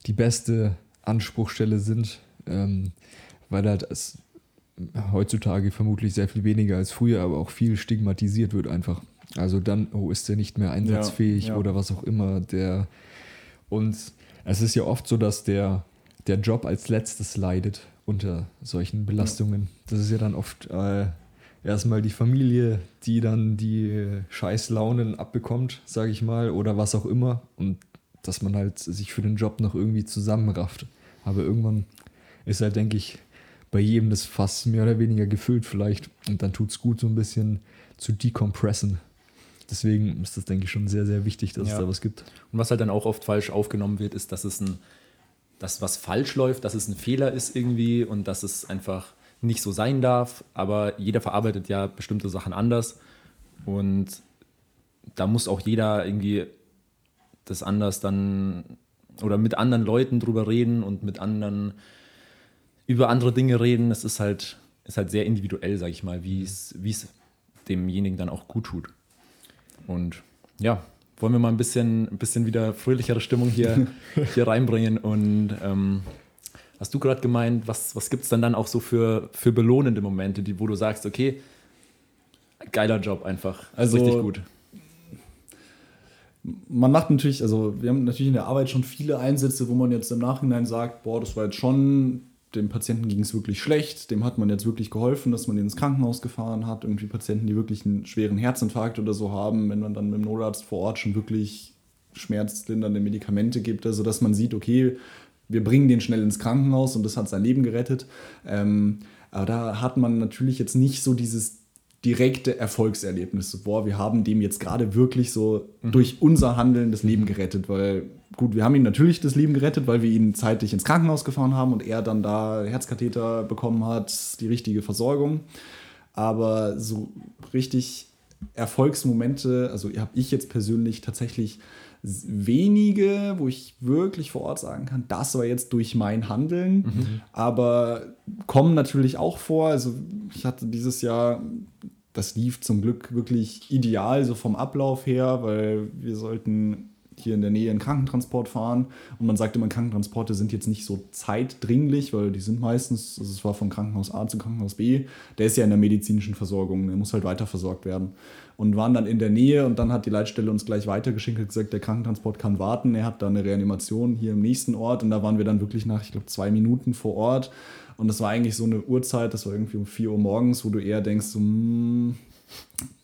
die beste Anspruchsstelle sind, ähm, weil halt es heutzutage vermutlich sehr viel weniger als früher, aber auch viel stigmatisiert wird einfach. Also dann, oh, ist der nicht mehr einsatzfähig ja, ja. oder was auch immer. Der und es ist ja oft so, dass der, der Job als letztes leidet unter solchen Belastungen. Ja. Das ist ja dann oft äh, erstmal die Familie, die dann die Scheißlaunen abbekommt, sage ich mal, oder was auch immer. Und dass man halt sich für den Job noch irgendwie zusammenrafft. Aber irgendwann ist halt, denke ich, bei jedem das Fass mehr oder weniger gefüllt vielleicht. Und dann tut es gut, so ein bisschen zu decompressen. Deswegen ist das, denke ich, schon sehr, sehr wichtig, dass ja. es da was gibt. Und was halt dann auch oft falsch aufgenommen wird, ist, dass es ein, dass was falsch läuft, dass es ein Fehler ist irgendwie und dass es einfach nicht so sein darf, aber jeder verarbeitet ja bestimmte Sachen anders und da muss auch jeder irgendwie das anders dann oder mit anderen Leuten drüber reden und mit anderen über andere Dinge reden. Es ist halt, ist halt sehr individuell, sage ich mal, wie es demjenigen dann auch gut tut. Und ja, wollen wir mal ein bisschen, ein bisschen wieder fröhlichere Stimmung hier, hier reinbringen und ähm, hast du gerade gemeint, was, was gibt es dann, dann auch so für, für belohnende Momente, die, wo du sagst, okay, geiler Job einfach, also, richtig gut. Man macht natürlich, also wir haben natürlich in der Arbeit schon viele Einsätze, wo man jetzt im Nachhinein sagt, boah, das war jetzt schon, dem Patienten ging es wirklich schlecht, dem hat man jetzt wirklich geholfen, dass man ihn ins Krankenhaus gefahren hat. Irgendwie Patienten, die wirklich einen schweren Herzinfarkt oder so haben, wenn man dann mit dem Notarzt vor Ort schon wirklich schmerzlindernde Medikamente gibt, also dass man sieht, okay, wir bringen den schnell ins Krankenhaus und das hat sein Leben gerettet. Ähm, aber da hat man natürlich jetzt nicht so dieses direkte Erfolgserlebnis. boah, wir haben dem jetzt gerade wirklich so mhm. durch unser Handeln das Leben gerettet, weil gut, wir haben ihm natürlich das Leben gerettet, weil wir ihn zeitlich ins Krankenhaus gefahren haben und er dann da Herzkatheter bekommen hat, die richtige Versorgung. Aber so richtig Erfolgsmomente, also habe ich jetzt persönlich tatsächlich wenige, wo ich wirklich vor Ort sagen kann, das war jetzt durch mein Handeln, mhm. aber kommen natürlich auch vor. Also ich hatte dieses Jahr, das lief zum Glück wirklich ideal, so vom Ablauf her, weil wir sollten hier in der Nähe einen Krankentransport fahren. Und man sagt immer, Krankentransporte sind jetzt nicht so zeitdringlich, weil die sind meistens, also es war von Krankenhaus A zu Krankenhaus B, der ist ja in der medizinischen Versorgung, der muss halt weiter versorgt werden. Und waren dann in der Nähe und dann hat die Leitstelle uns gleich weitergeschickt und gesagt, der Krankentransport kann warten. Er hat da eine Reanimation hier im nächsten Ort und da waren wir dann wirklich nach, ich glaube, zwei Minuten vor Ort. Und das war eigentlich so eine Uhrzeit, das war irgendwie um 4 Uhr morgens, wo du eher denkst, so, hm,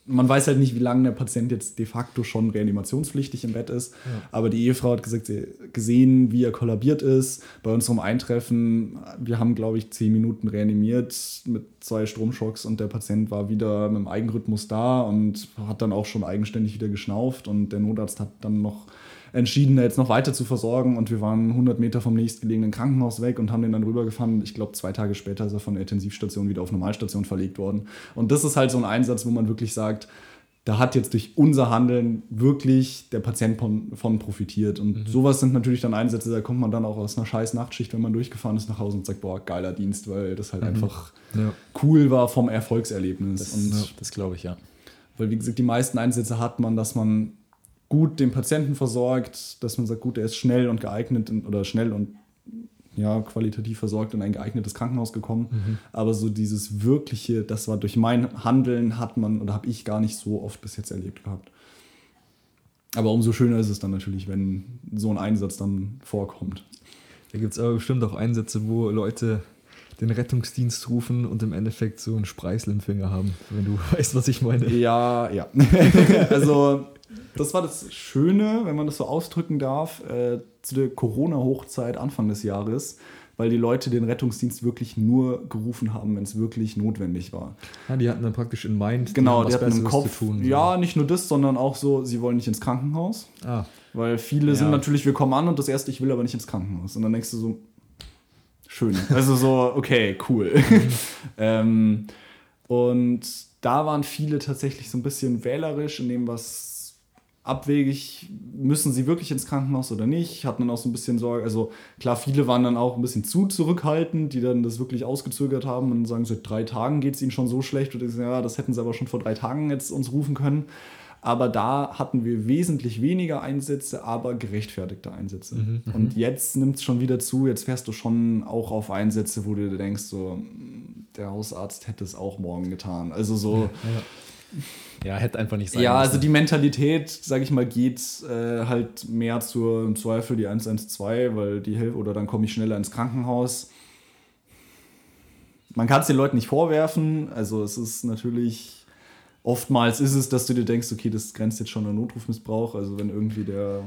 man weiß halt nicht, wie lange der Patient jetzt de facto schon reanimationspflichtig im Bett ist. Ja. Aber die Ehefrau hat gesagt, sie gesehen, wie er kollabiert ist. Bei unserem Eintreffen, wir haben, glaube ich, zehn Minuten reanimiert mit zwei Stromschocks und der Patient war wieder mit dem Eigenrhythmus da und hat dann auch schon eigenständig wieder geschnauft. Und der Notarzt hat dann noch entschieden, jetzt noch weiter zu versorgen. Und wir waren 100 Meter vom nächstgelegenen Krankenhaus weg und haben den dann rübergefahren. Ich glaube, zwei Tage später ist er von der Intensivstation wieder auf Normalstation verlegt worden. Und das ist halt so ein Einsatz, wo man wirklich sagt, da hat jetzt durch unser Handeln wirklich der Patient von, von profitiert. Und mhm. sowas sind natürlich dann Einsätze, da kommt man dann auch aus einer scheiß Nachtschicht, wenn man durchgefahren ist, nach Hause und sagt, boah, geiler Dienst, weil das halt mhm. einfach ja. cool war vom Erfolgserlebnis. Das, und ja, das glaube ich, ja. Weil, wie gesagt, die meisten Einsätze hat man, dass man gut den Patienten versorgt, dass man sagt, gut, er ist schnell und geeignet oder schnell und ja, qualitativ versorgt in ein geeignetes Krankenhaus gekommen. Mhm. Aber so dieses wirkliche, das war durch mein Handeln, hat man oder habe ich gar nicht so oft bis jetzt erlebt gehabt. Aber umso schöner ist es dann natürlich, wenn so ein Einsatz dann vorkommt. Da gibt es aber bestimmt auch Einsätze, wo Leute den Rettungsdienst rufen und im Endeffekt so einen Spreißel im Finger haben, wenn du weißt, was ich meine. Ja, ja. also das war das Schöne, wenn man das so ausdrücken darf, äh, zu der Corona-Hochzeit Anfang des Jahres, weil die Leute den Rettungsdienst wirklich nur gerufen haben, wenn es wirklich notwendig war. Ja, die hatten dann praktisch in Mind, genau, die hatten im Kopf, tun, so. ja, nicht nur das, sondern auch so, sie wollen nicht ins Krankenhaus, ah. weil viele ja. sind natürlich, wir kommen an und das erste, ich will aber nicht ins Krankenhaus. Und dann denkst du so, schön, also so, okay, cool. ähm, und da waren viele tatsächlich so ein bisschen wählerisch in dem, was abwegig, müssen sie wirklich ins Krankenhaus oder nicht, hatten dann auch so ein bisschen Sorge, also klar, viele waren dann auch ein bisschen zu zurückhaltend, die dann das wirklich ausgezögert haben und sagen, seit drei Tagen geht es ihnen schon so schlecht und ich ja, das hätten sie aber schon vor drei Tagen jetzt uns rufen können. Aber da hatten wir wesentlich weniger Einsätze, aber gerechtfertigte Einsätze. Mhm. Und jetzt nimmt es schon wieder zu, jetzt fährst du schon auch auf Einsätze, wo du denkst, so, der Hausarzt hätte es auch morgen getan. Also so. Ja, ja ja, hätte einfach nicht sein Ja, müssen. also die Mentalität, sage ich mal, geht äh, halt mehr zur im Zweifel die 112, weil die Hilfe oder dann komme ich schneller ins Krankenhaus. Man kann es den Leuten nicht vorwerfen, also es ist natürlich oftmals ist es, dass du dir denkst, okay, das grenzt jetzt schon an Notrufmissbrauch, also wenn irgendwie der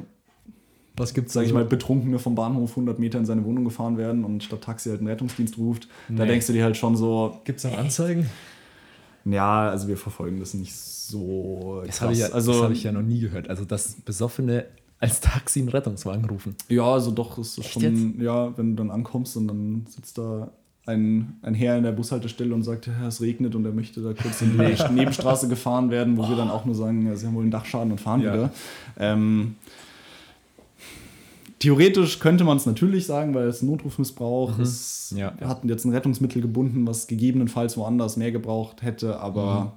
was gibt's, sag also? ich mal, Betrunkene vom Bahnhof 100 Meter in seine Wohnung gefahren werden und statt Taxi halt einen Rettungsdienst ruft, nee. da denkst du dir halt schon so. Gibt es noch Anzeigen? Ja, also wir verfolgen das nicht so. Das habe ich, ja, also, hab ich ja noch nie gehört. Also, dass Besoffene als Taxi einen Rettungswagen rufen. Ja, also doch, ist Echt schon, jetzt? ja, wenn du dann ankommst und dann sitzt da ein, ein Herr in der Bushaltestelle und sagt, ja, es regnet und er möchte da kurz in die Nebenstraße gefahren werden, wo oh. wir dann auch nur sagen, ja, sie haben wohl einen Dachschaden und fahren ja. wieder. Ähm, Theoretisch könnte man es natürlich sagen, weil es Notrufmissbrauch mhm. ist. Ja, wir hatten jetzt ein Rettungsmittel gebunden, was gegebenenfalls woanders mehr gebraucht hätte, aber mhm.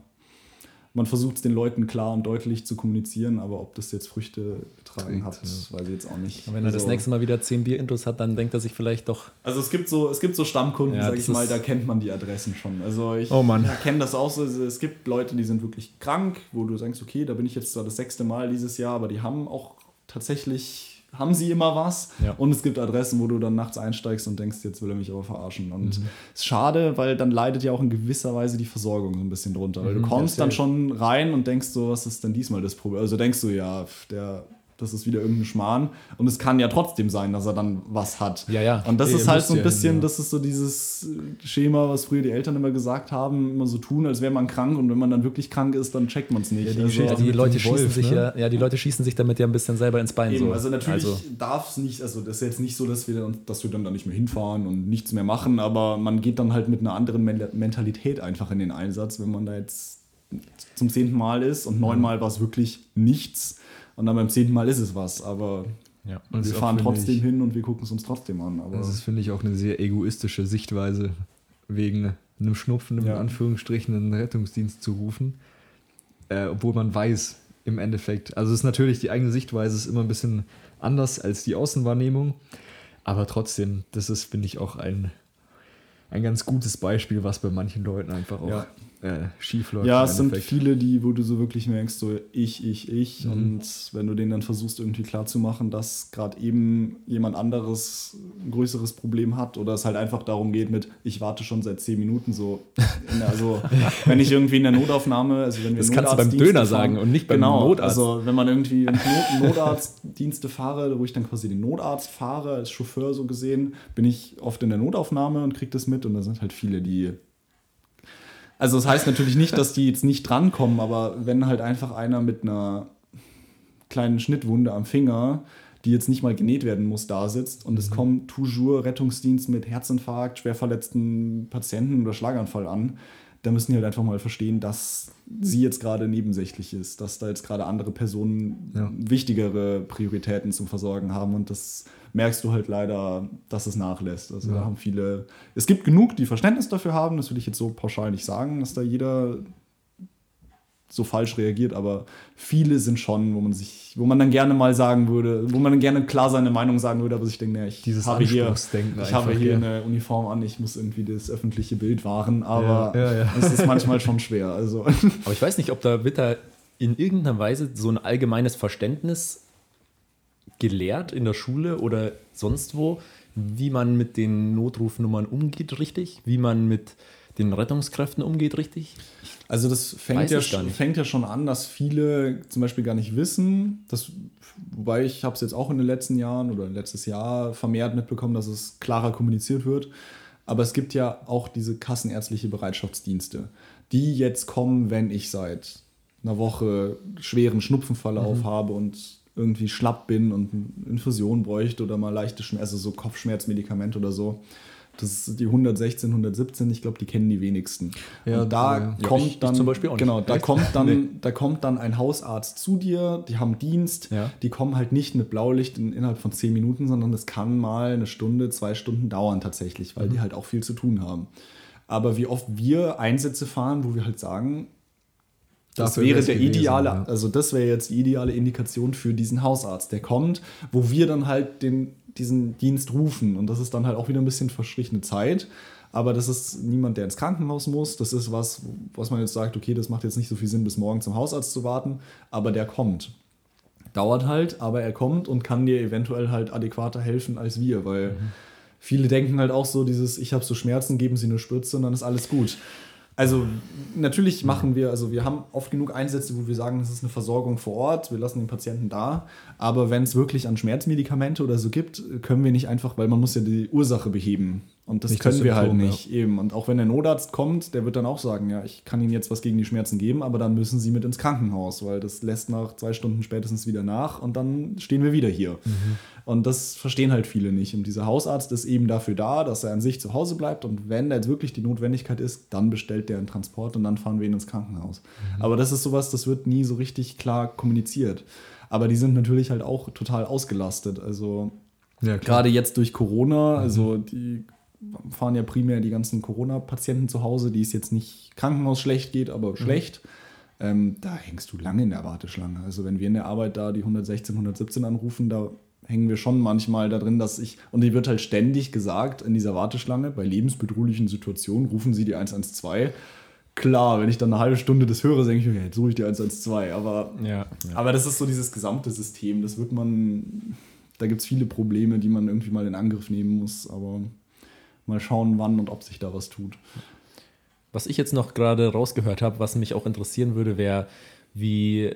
man versucht es den Leuten klar und deutlich zu kommunizieren, aber ob das jetzt Früchte getragen hat, ja. weiß ich jetzt auch nicht. Und wenn er also, das nächste Mal wieder zehn Bier-Intos hat, dann denkt er sich vielleicht doch. Also es gibt so, es gibt so Stammkunden, ja, sag ich mal, da kennt man die Adressen schon. Also ich oh kenne das auch so. Es gibt Leute, die sind wirklich krank, wo du sagst, okay, da bin ich jetzt zwar das sechste Mal dieses Jahr, aber die haben auch tatsächlich haben sie immer was. Ja. Und es gibt Adressen, wo du dann nachts einsteigst und denkst, jetzt will er mich aber verarschen. Und es mhm. ist schade, weil dann leidet ja auch in gewisser Weise die Versorgung so ein bisschen drunter. Weil du mhm. kommst dann schon rein und denkst so, was ist denn diesmal das Problem? Also denkst du, ja, der das ist wieder irgendein Schmarrn. Und es kann ja trotzdem sein, dass er dann was hat. Ja, ja. Und das Ey, ist halt so ein bisschen, ja. das ist so dieses Schema, was früher die Eltern immer gesagt haben, immer so tun, als wäre man krank und wenn man dann wirklich krank ist, dann checkt man es nicht. Ja, die, also, die Leute schießen sich ne? ja, ja, die Leute schießen sich damit ja ein bisschen selber ins Bein. Eben, so. Also natürlich also. darf es nicht, also das ist jetzt nicht so, dass wir, dass wir dann da nicht mehr hinfahren und nichts mehr machen, aber man geht dann halt mit einer anderen Mentalität einfach in den Einsatz, wenn man da jetzt zum zehnten Mal ist und neunmal war es wirklich nichts und dann beim zehnten Mal ist es was, aber ja, wir fahren trotzdem ich, hin und wir gucken es uns trotzdem an. Das ist, finde ich, auch eine sehr egoistische Sichtweise, wegen einem Schnupfen, in ja. Anführungsstrichen, einen Rettungsdienst zu rufen, äh, obwohl man weiß, im Endeffekt, also es ist natürlich, die eigene Sichtweise ist immer ein bisschen anders als die Außenwahrnehmung, aber trotzdem, das ist, finde ich, auch ein, ein ganz gutes Beispiel, was bei manchen Leuten einfach auch ja äh, schief läuft. Ja, es sind viele, die, wo du so wirklich merkst, so ich, ich, ich. Mhm. Und wenn du denen dann versuchst, irgendwie klarzumachen, dass gerade eben jemand anderes ein größeres Problem hat oder es halt einfach darum geht mit, ich warte schon seit zehn Minuten so. also, wenn ich irgendwie in der Notaufnahme, also wenn wir Das kannst du beim Döner fahren, sagen und nicht beim genau, Notarzt. Also, wenn man irgendwie Not Notarztdienste fahre, wo ich dann quasi den Notarzt fahre, als Chauffeur so gesehen, bin ich oft in der Notaufnahme und kriege das mit und da sind halt viele, die also das heißt natürlich nicht, dass die jetzt nicht drankommen, aber wenn halt einfach einer mit einer kleinen Schnittwunde am Finger, die jetzt nicht mal genäht werden muss, da sitzt und mhm. es kommt toujours Rettungsdienst mit Herzinfarkt, schwer verletzten Patienten oder Schlaganfall an, da müssen die halt einfach mal verstehen, dass sie jetzt gerade nebensächlich ist, dass da jetzt gerade andere Personen Ja. wichtigere Prioritäten zum Versorgen haben und das merkst du halt leider, dass es nachlässt. Also da Ja. haben viele, es gibt genug, die Verständnis dafür haben, das will ich jetzt so pauschal nicht sagen, dass da jeder so falsch reagiert, aber viele sind schon, wo man sich, wo man dann gerne mal sagen würde, wo man dann gerne klar seine Meinung sagen würde, aber sich denkt, naja, ich Dieses habe hier, ich habe hier ja. eine Uniform an, ich muss irgendwie das öffentliche Bild wahren, aber Ja, ja, ja. es ist manchmal schon schwer. Also Aber ich weiß nicht, ob da wird da in irgendeiner Weise so ein allgemeines Verständnis gelehrt in der Schule oder sonst wo, wie man mit den Notrufnummern umgeht, richtig? Wie man mit den Rettungskräften umgeht, richtig? Also das fängt ja, fängt ja schon an, dass viele zum Beispiel gar nicht wissen, dass, wobei ich habe es jetzt auch in den letzten Jahren oder letztes Jahr vermehrt mitbekommen, dass es klarer kommuniziert wird. Aber es gibt ja auch diese kassenärztliche Bereitschaftsdienste, die jetzt kommen, wenn ich seit einer Woche schweren Schnupfenverlauf Mhm. habe und irgendwie schlapp bin und eine Infusion bräuchte oder mal leichte Schmerzen, also so Kopfschmerzmedikamente oder so. Das ist die 116, 117, ich glaube, die kennen die wenigsten. Ja, und da ja. Kommt ich- ich dann zum Beispiel auch nicht. genau, da Echt? kommt dann Nee. da kommt dann ein Hausarzt zu dir, die haben Dienst, Ja. die kommen halt nicht mit Blaulicht in, innerhalb von zehn Minuten, sondern das kann mal eine Stunde, zwei Stunden dauern tatsächlich, weil Mhm. die halt auch viel zu tun haben. Aber wie oft wir Einsätze fahren, wo wir halt sagen, das Dafür wäre der gewesen, ideale, ja. also das wäre jetzt die ideale Indikation für diesen Hausarzt, der kommt, wo wir dann halt den, diesen Dienst rufen. Und das ist dann halt auch wieder ein bisschen verstrichene Zeit. Aber das ist niemand, der ins Krankenhaus muss. Das ist was, was man jetzt sagt, okay, das macht jetzt nicht so viel Sinn, bis morgen zum Hausarzt zu warten, aber der kommt. Dauert halt, aber er kommt und kann dir eventuell halt adäquater helfen als wir, weil viele denken halt auch so dieses, ich habe so Schmerzen, geben Sie eine Spritze und dann ist alles gut. Also natürlich machen wir, also wir haben oft genug Einsätze, wo wir sagen, das ist eine Versorgung vor Ort, wir lassen den Patienten da. Aber wenn es wirklich an Schmerzmedikamente oder so gibt, können wir nicht einfach, weil man muss ja die Ursache beheben. Und das Nicht das können wir halt nicht. Eben. Und auch wenn der Notarzt kommt, der wird dann auch sagen, ja, ich kann Ihnen jetzt was gegen die Schmerzen geben, aber dann müssen Sie mit ins Krankenhaus, weil das lässt nach zwei Stunden spätestens wieder nach und dann stehen wir wieder hier. Und das verstehen halt viele nicht. Und dieser Hausarzt ist eben dafür da, dass er an sich zu Hause bleibt. Und wenn da jetzt wirklich die Notwendigkeit ist, dann bestellt der einen Transport und dann fahren wir ihn ins Krankenhaus. Aber das ist sowas, das wird nie so richtig klar kommuniziert. Aber die sind natürlich halt auch total ausgelastet. Also Ja, gerade jetzt durch Corona, also die fahren ja primär die ganzen Corona-Patienten zu Hause, die es jetzt nicht Krankenhaus schlecht geht, aber schlecht. Ähm, da hängst du lange in der Warteschlange. Also wenn wir in der Arbeit da die 116, 117 anrufen, da hängen wir schon manchmal da drin, dass ich, und die wird halt ständig gesagt in dieser Warteschlange, bei lebensbedrohlichen Situationen rufen sie die 112. Klar, wenn ich dann eine halbe Stunde das höre, denke ich mir, ja, jetzt suche ich die 112. Aber Ja. aber das ist so dieses gesamte System. Das wird man, da gibt es viele Probleme, die man irgendwie mal in Angriff nehmen muss. Aber mal schauen, wann und ob sich da was tut. Was ich jetzt noch gerade rausgehört habe, was mich auch interessieren würde, wäre, wie,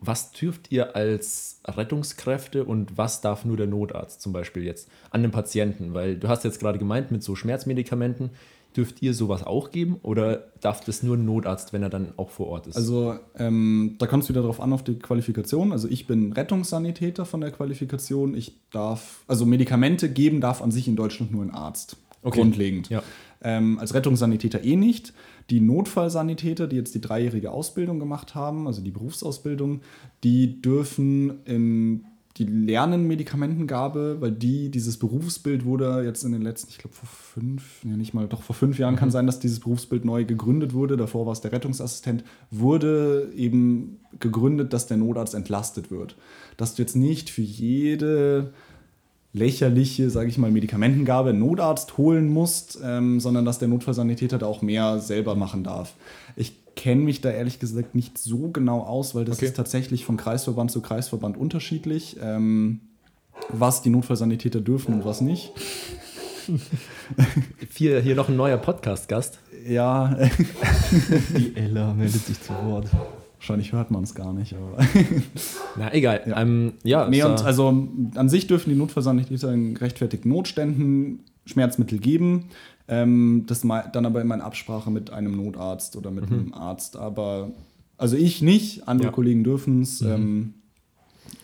was dürft ihr als Rettungskräfte und was darf nur der Notarzt zum Beispiel jetzt an den Patienten? Weil du hast jetzt gerade gemeint, mit so Schmerzmedikamenten, dürft ihr sowas auch geben oder darf das nur ein Notarzt, wenn er dann auch vor Ort ist? Also ähm, da kommt es wieder darauf an, auf die Qualifikation. Also ich bin Rettungssanitäter von der Qualifikation. Ich darf, also Medikamente geben darf an sich in Deutschland nur ein Arzt. Okay. Grundlegend. Ja. Ähm, als Rettungssanitäter eh nicht. Die Notfallsanitäter, die jetzt die dreijährige Ausbildung gemacht haben, also die Berufsausbildung, die dürfen in die lernen Medikamentengabe, weil die, dieses Berufsbild wurde jetzt in den letzten, ich glaube vor fünf, ja nicht mal, doch vor fünf Jahren kann sein, dass dieses Berufsbild neu gegründet wurde. Davor war es der Rettungsassistent, wurde eben gegründet, dass der Notarzt entlastet wird. Dass du jetzt nicht für jede lächerliche, sage ich mal, Medikamentengabe Notarzt holen musst, ähm, sondern dass der Notfallsanitäter da auch mehr selber machen darf. Ich kenne mich da ehrlich gesagt nicht so genau aus, weil das Okay. ist tatsächlich von Kreisverband zu Kreisverband unterschiedlich, ähm, was die Notfallsanitäter dürfen und was nicht. hier, hier noch ein neuer Podcast-Gast. Ja, Die Ella meldet sich zu Wort. Wahrscheinlich hört man es gar nicht, aber. Na, egal. Ja, ähm, ja Nee, und also an sich dürfen die Notfallsanitäter in gerechtfertigten Notständen Schmerzmittel geben. Ähm, das dann aber immer in Absprache mit einem Notarzt oder mit einem Arzt. Aber also ich nicht, andere Ja. Kollegen dürfen es. Ähm,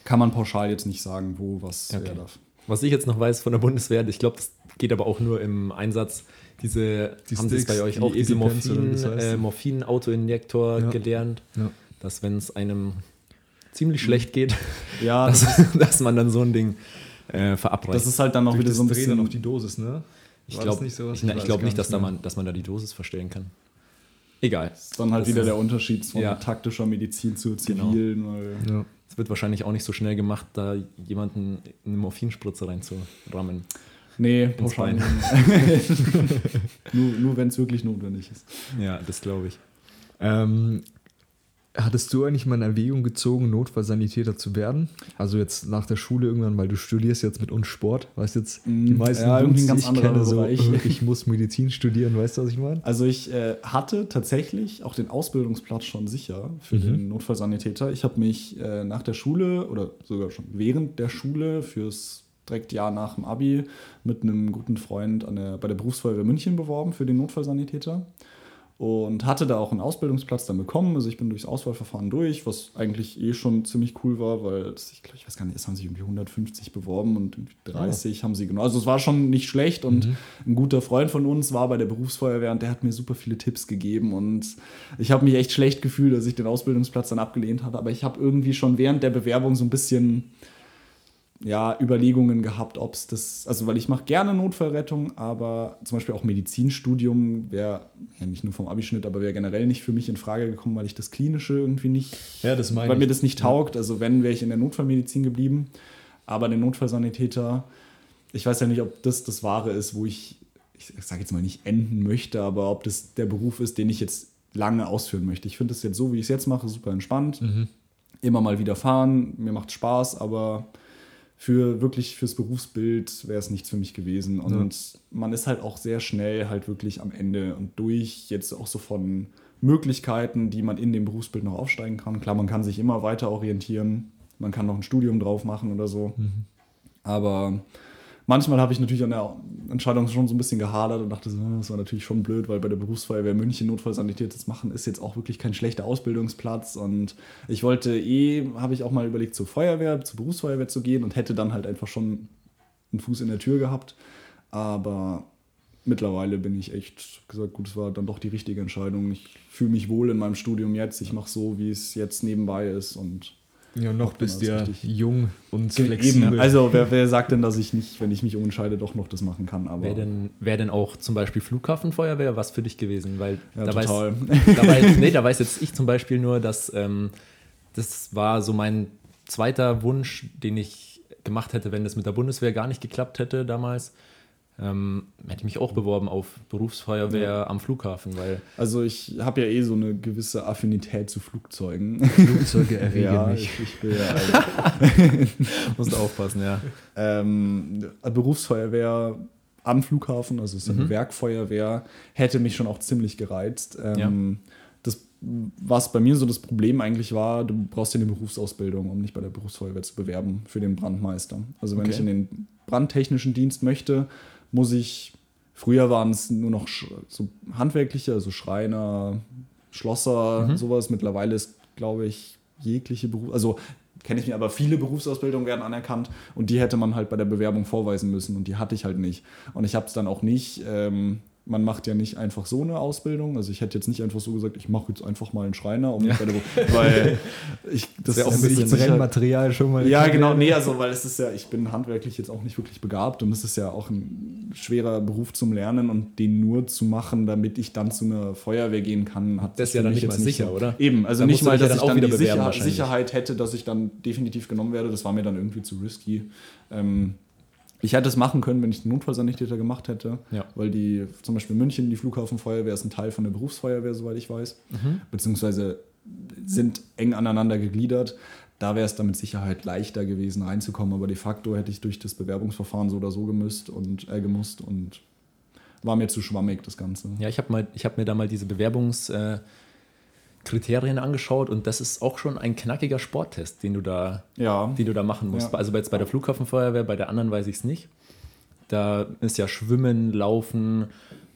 kann man pauschal jetzt nicht sagen, wo was Okay. wer darf. was ich jetzt noch weiß von der Bundeswehr, ich glaube, das geht aber auch nur im Einsatz. Diese, Die haben Sticks, bei euch die auch, diese Morphin, das heißt? äh, Morphin-Autoinjektor Ja. gelernt, Ja. Dass wenn es einem ziemlich schlecht geht, Ja, das, dass, dass man dann so ein Ding äh, verabreicht. das ist halt dann auch Durch wieder das so ein bisschen. dann auf die Dosis, ne? ich War glaube das nicht sowas? ich, ich gar nicht, dass, da man, dass man da die Dosis verstellen kann. Egal. ist dann halt Das wieder ist- der Unterschied von Ja. taktischer Medizin zur Genau. zivilen. Weil Ja. Es wird wahrscheinlich auch nicht so schnell gemacht, da jemanden eine Morphinspritze reinzurammen. Nee, pauschal. Bein. nur nur wenn es wirklich notwendig ist. Ja, das glaube ich. Ähm, hattest du eigentlich mal in Erwägung gezogen, Notfallsanitäter zu werden? Also jetzt nach der Schule irgendwann, weil du studierst jetzt mit uns Sport, weißt jetzt, die Mm, meisten ja, ganz die ich kenne, so, ich muss Medizin studieren, weißt du, was ich meine? Also ich äh, hatte tatsächlich auch den Ausbildungsplatz schon sicher für Mhm. den Notfallsanitäter. Ich habe mich äh, nach der Schule oder sogar schon während der Schule fürs direkt Jahr nach dem Abi mit einem guten Freund der, bei der Berufsfeuerwehr München beworben für den Notfallsanitäter und hatte da auch einen Ausbildungsplatz dann bekommen. Also ich bin durchs Auswahlverfahren durch, was eigentlich eh schon ziemlich cool war, weil es, ich glaube, ich weiß gar nicht, es haben sich irgendwie 150 beworben und irgendwie 30 haben sie genommen. Also es war schon nicht schlecht und ein guter Freund von uns war bei der Berufsfeuerwehr und der hat mir super viele Tipps gegeben und ich habe mich echt schlecht gefühlt, dass ich den Ausbildungsplatz dann abgelehnt hatte, aber ich habe irgendwie schon während der Bewerbung so ein bisschen ja, Überlegungen gehabt, ob es das, also weil ich mache gerne Notfallrettung, aber zum Beispiel auch Medizinstudium wäre ja nicht nur vom Abischnitt, aber wäre generell nicht für mich in Frage gekommen, weil ich das Klinische irgendwie nicht, Ja, das meine weil mir ich. das nicht taugt. Also wenn, wäre ich in der Notfallmedizin geblieben, aber der Notfallsanitäter, ich weiß ja nicht, ob das das Wahre ist, wo ich, ich sage jetzt mal nicht enden möchte, aber ob das der Beruf ist, den ich jetzt lange ausführen möchte. Ich finde das jetzt so, wie ich es jetzt mache, super entspannt. Immer mal wieder fahren, mir macht Spaß, aber für wirklich fürs Berufsbild wäre es nichts für mich gewesen. Und man ist halt auch sehr schnell halt wirklich am Ende und durch jetzt auch so von Möglichkeiten, die man in dem Berufsbild noch aufsteigen kann. Klar, man kann sich immer weiter orientieren, man kann noch ein Studium drauf machen oder so. Aber manchmal habe ich natürlich an der Entscheidung schon so ein bisschen gehadert und dachte "Ah, das war natürlich schon blöd, weil bei der Berufsfeuerwehr München Notfallsanität machen, ist jetzt auch wirklich kein schlechter Ausbildungsplatz. Und ich wollte eh, habe ich auch mal überlegt, zur Feuerwehr, zur Berufsfeuerwehr zu gehen und hätte dann halt einfach schon einen Fuß in der Tür gehabt. Aber mittlerweile bin ich echt gesagt, gut, es war dann doch die richtige Entscheidung. Ich fühle mich wohl in meinem Studium jetzt. Ich mache so, wie es jetzt nebenbei ist und Ja, noch bist du ja jung und flexibel. Eben, also wer, wer sagt denn, dass ich nicht, wenn ich mich umentscheide, doch noch das machen kann? Aber Wäre denn, wär denn auch zum Beispiel Flughafenfeuerwehr was für dich gewesen? Weil Ja, da, total. Weiß, da, weiß, nee, da weiß jetzt ich zum Beispiel nur, dass ähm, das war so mein zweiter Wunsch, den ich gemacht hätte, wenn das mit der Bundeswehr gar nicht geklappt hätte damals. Ähm, hätte ich mich auch beworben auf Berufsfeuerwehr am Flughafen, weil also ich habe ja eh so eine gewisse Affinität zu Flugzeugen. Flugzeuge erregen ja, mich. ich, ich will ja also, musst du aufpassen, ja. ähm, Berufsfeuerwehr am Flughafen, also es ist eine Werkfeuerwehr, hätte mich schon auch ziemlich gereizt. Ähm, das, was bei mir so das Problem eigentlich war, du brauchst ja eine Berufsausbildung, um dich bei der Berufsfeuerwehr zu bewerben für den Brandmeister. Also wenn Okay. ich in den brandtechnischen Dienst möchte, muss ich, früher waren es nur noch so handwerkliche, also Schreiner, Schlosser, sowas. Mittlerweile ist, glaube ich, jegliche Beruf, also kenne ich nicht, aber viele Berufsausbildungen werden anerkannt und die hätte man halt bei der Bewerbung vorweisen müssen und die hatte ich halt nicht. Und ich habe es dann auch nicht, ähm, man macht ja nicht einfach so eine Ausbildung, also ich hätte jetzt nicht einfach so gesagt, ich mache jetzt einfach mal einen Schreiner, um Be- weil ich das wär auch ein ist bisschen Brennmaterial schon mal. ja, genau, nee, also weil es ist ja, ich bin handwerklich jetzt auch nicht wirklich begabt und es ist ja auch ein schwerer Beruf zum Lernen und den nur zu machen, damit ich dann zu einer Feuerwehr gehen kann, hat Das ist ja dann nicht mal sicher, so. oder? Eben, also Da nicht mal, ja dass dann ich dann die Sicher. Sicherheit hätte, dass ich dann definitiv genommen werde. Das war mir dann irgendwie zu risky. Ähm, ich hätte es machen können, wenn ich den Notfallsanitäter gemacht hätte, Ja. weil die, zum Beispiel München, die Flughafenfeuerwehr ist ein Teil von der Berufsfeuerwehr, soweit ich weiß, Mhm. beziehungsweise sind eng aneinander gegliedert. Da wäre es dann mit Sicherheit leichter gewesen, reinzukommen, aber de facto hätte ich durch das Bewerbungsverfahren so oder so gemüsst und äh, gemusst und war mir zu schwammig, das Ganze. Ja, ich habe hab mir da mal diese Bewerbungskriterien äh, Kriterien angeschaut und das ist auch schon ein knackiger Sporttest, den du da, Ja. den du da machen musst. Ja. Also jetzt bei der Flughafenfeuerwehr, bei der anderen weiß ich es nicht. Da ist ja Schwimmen, Laufen,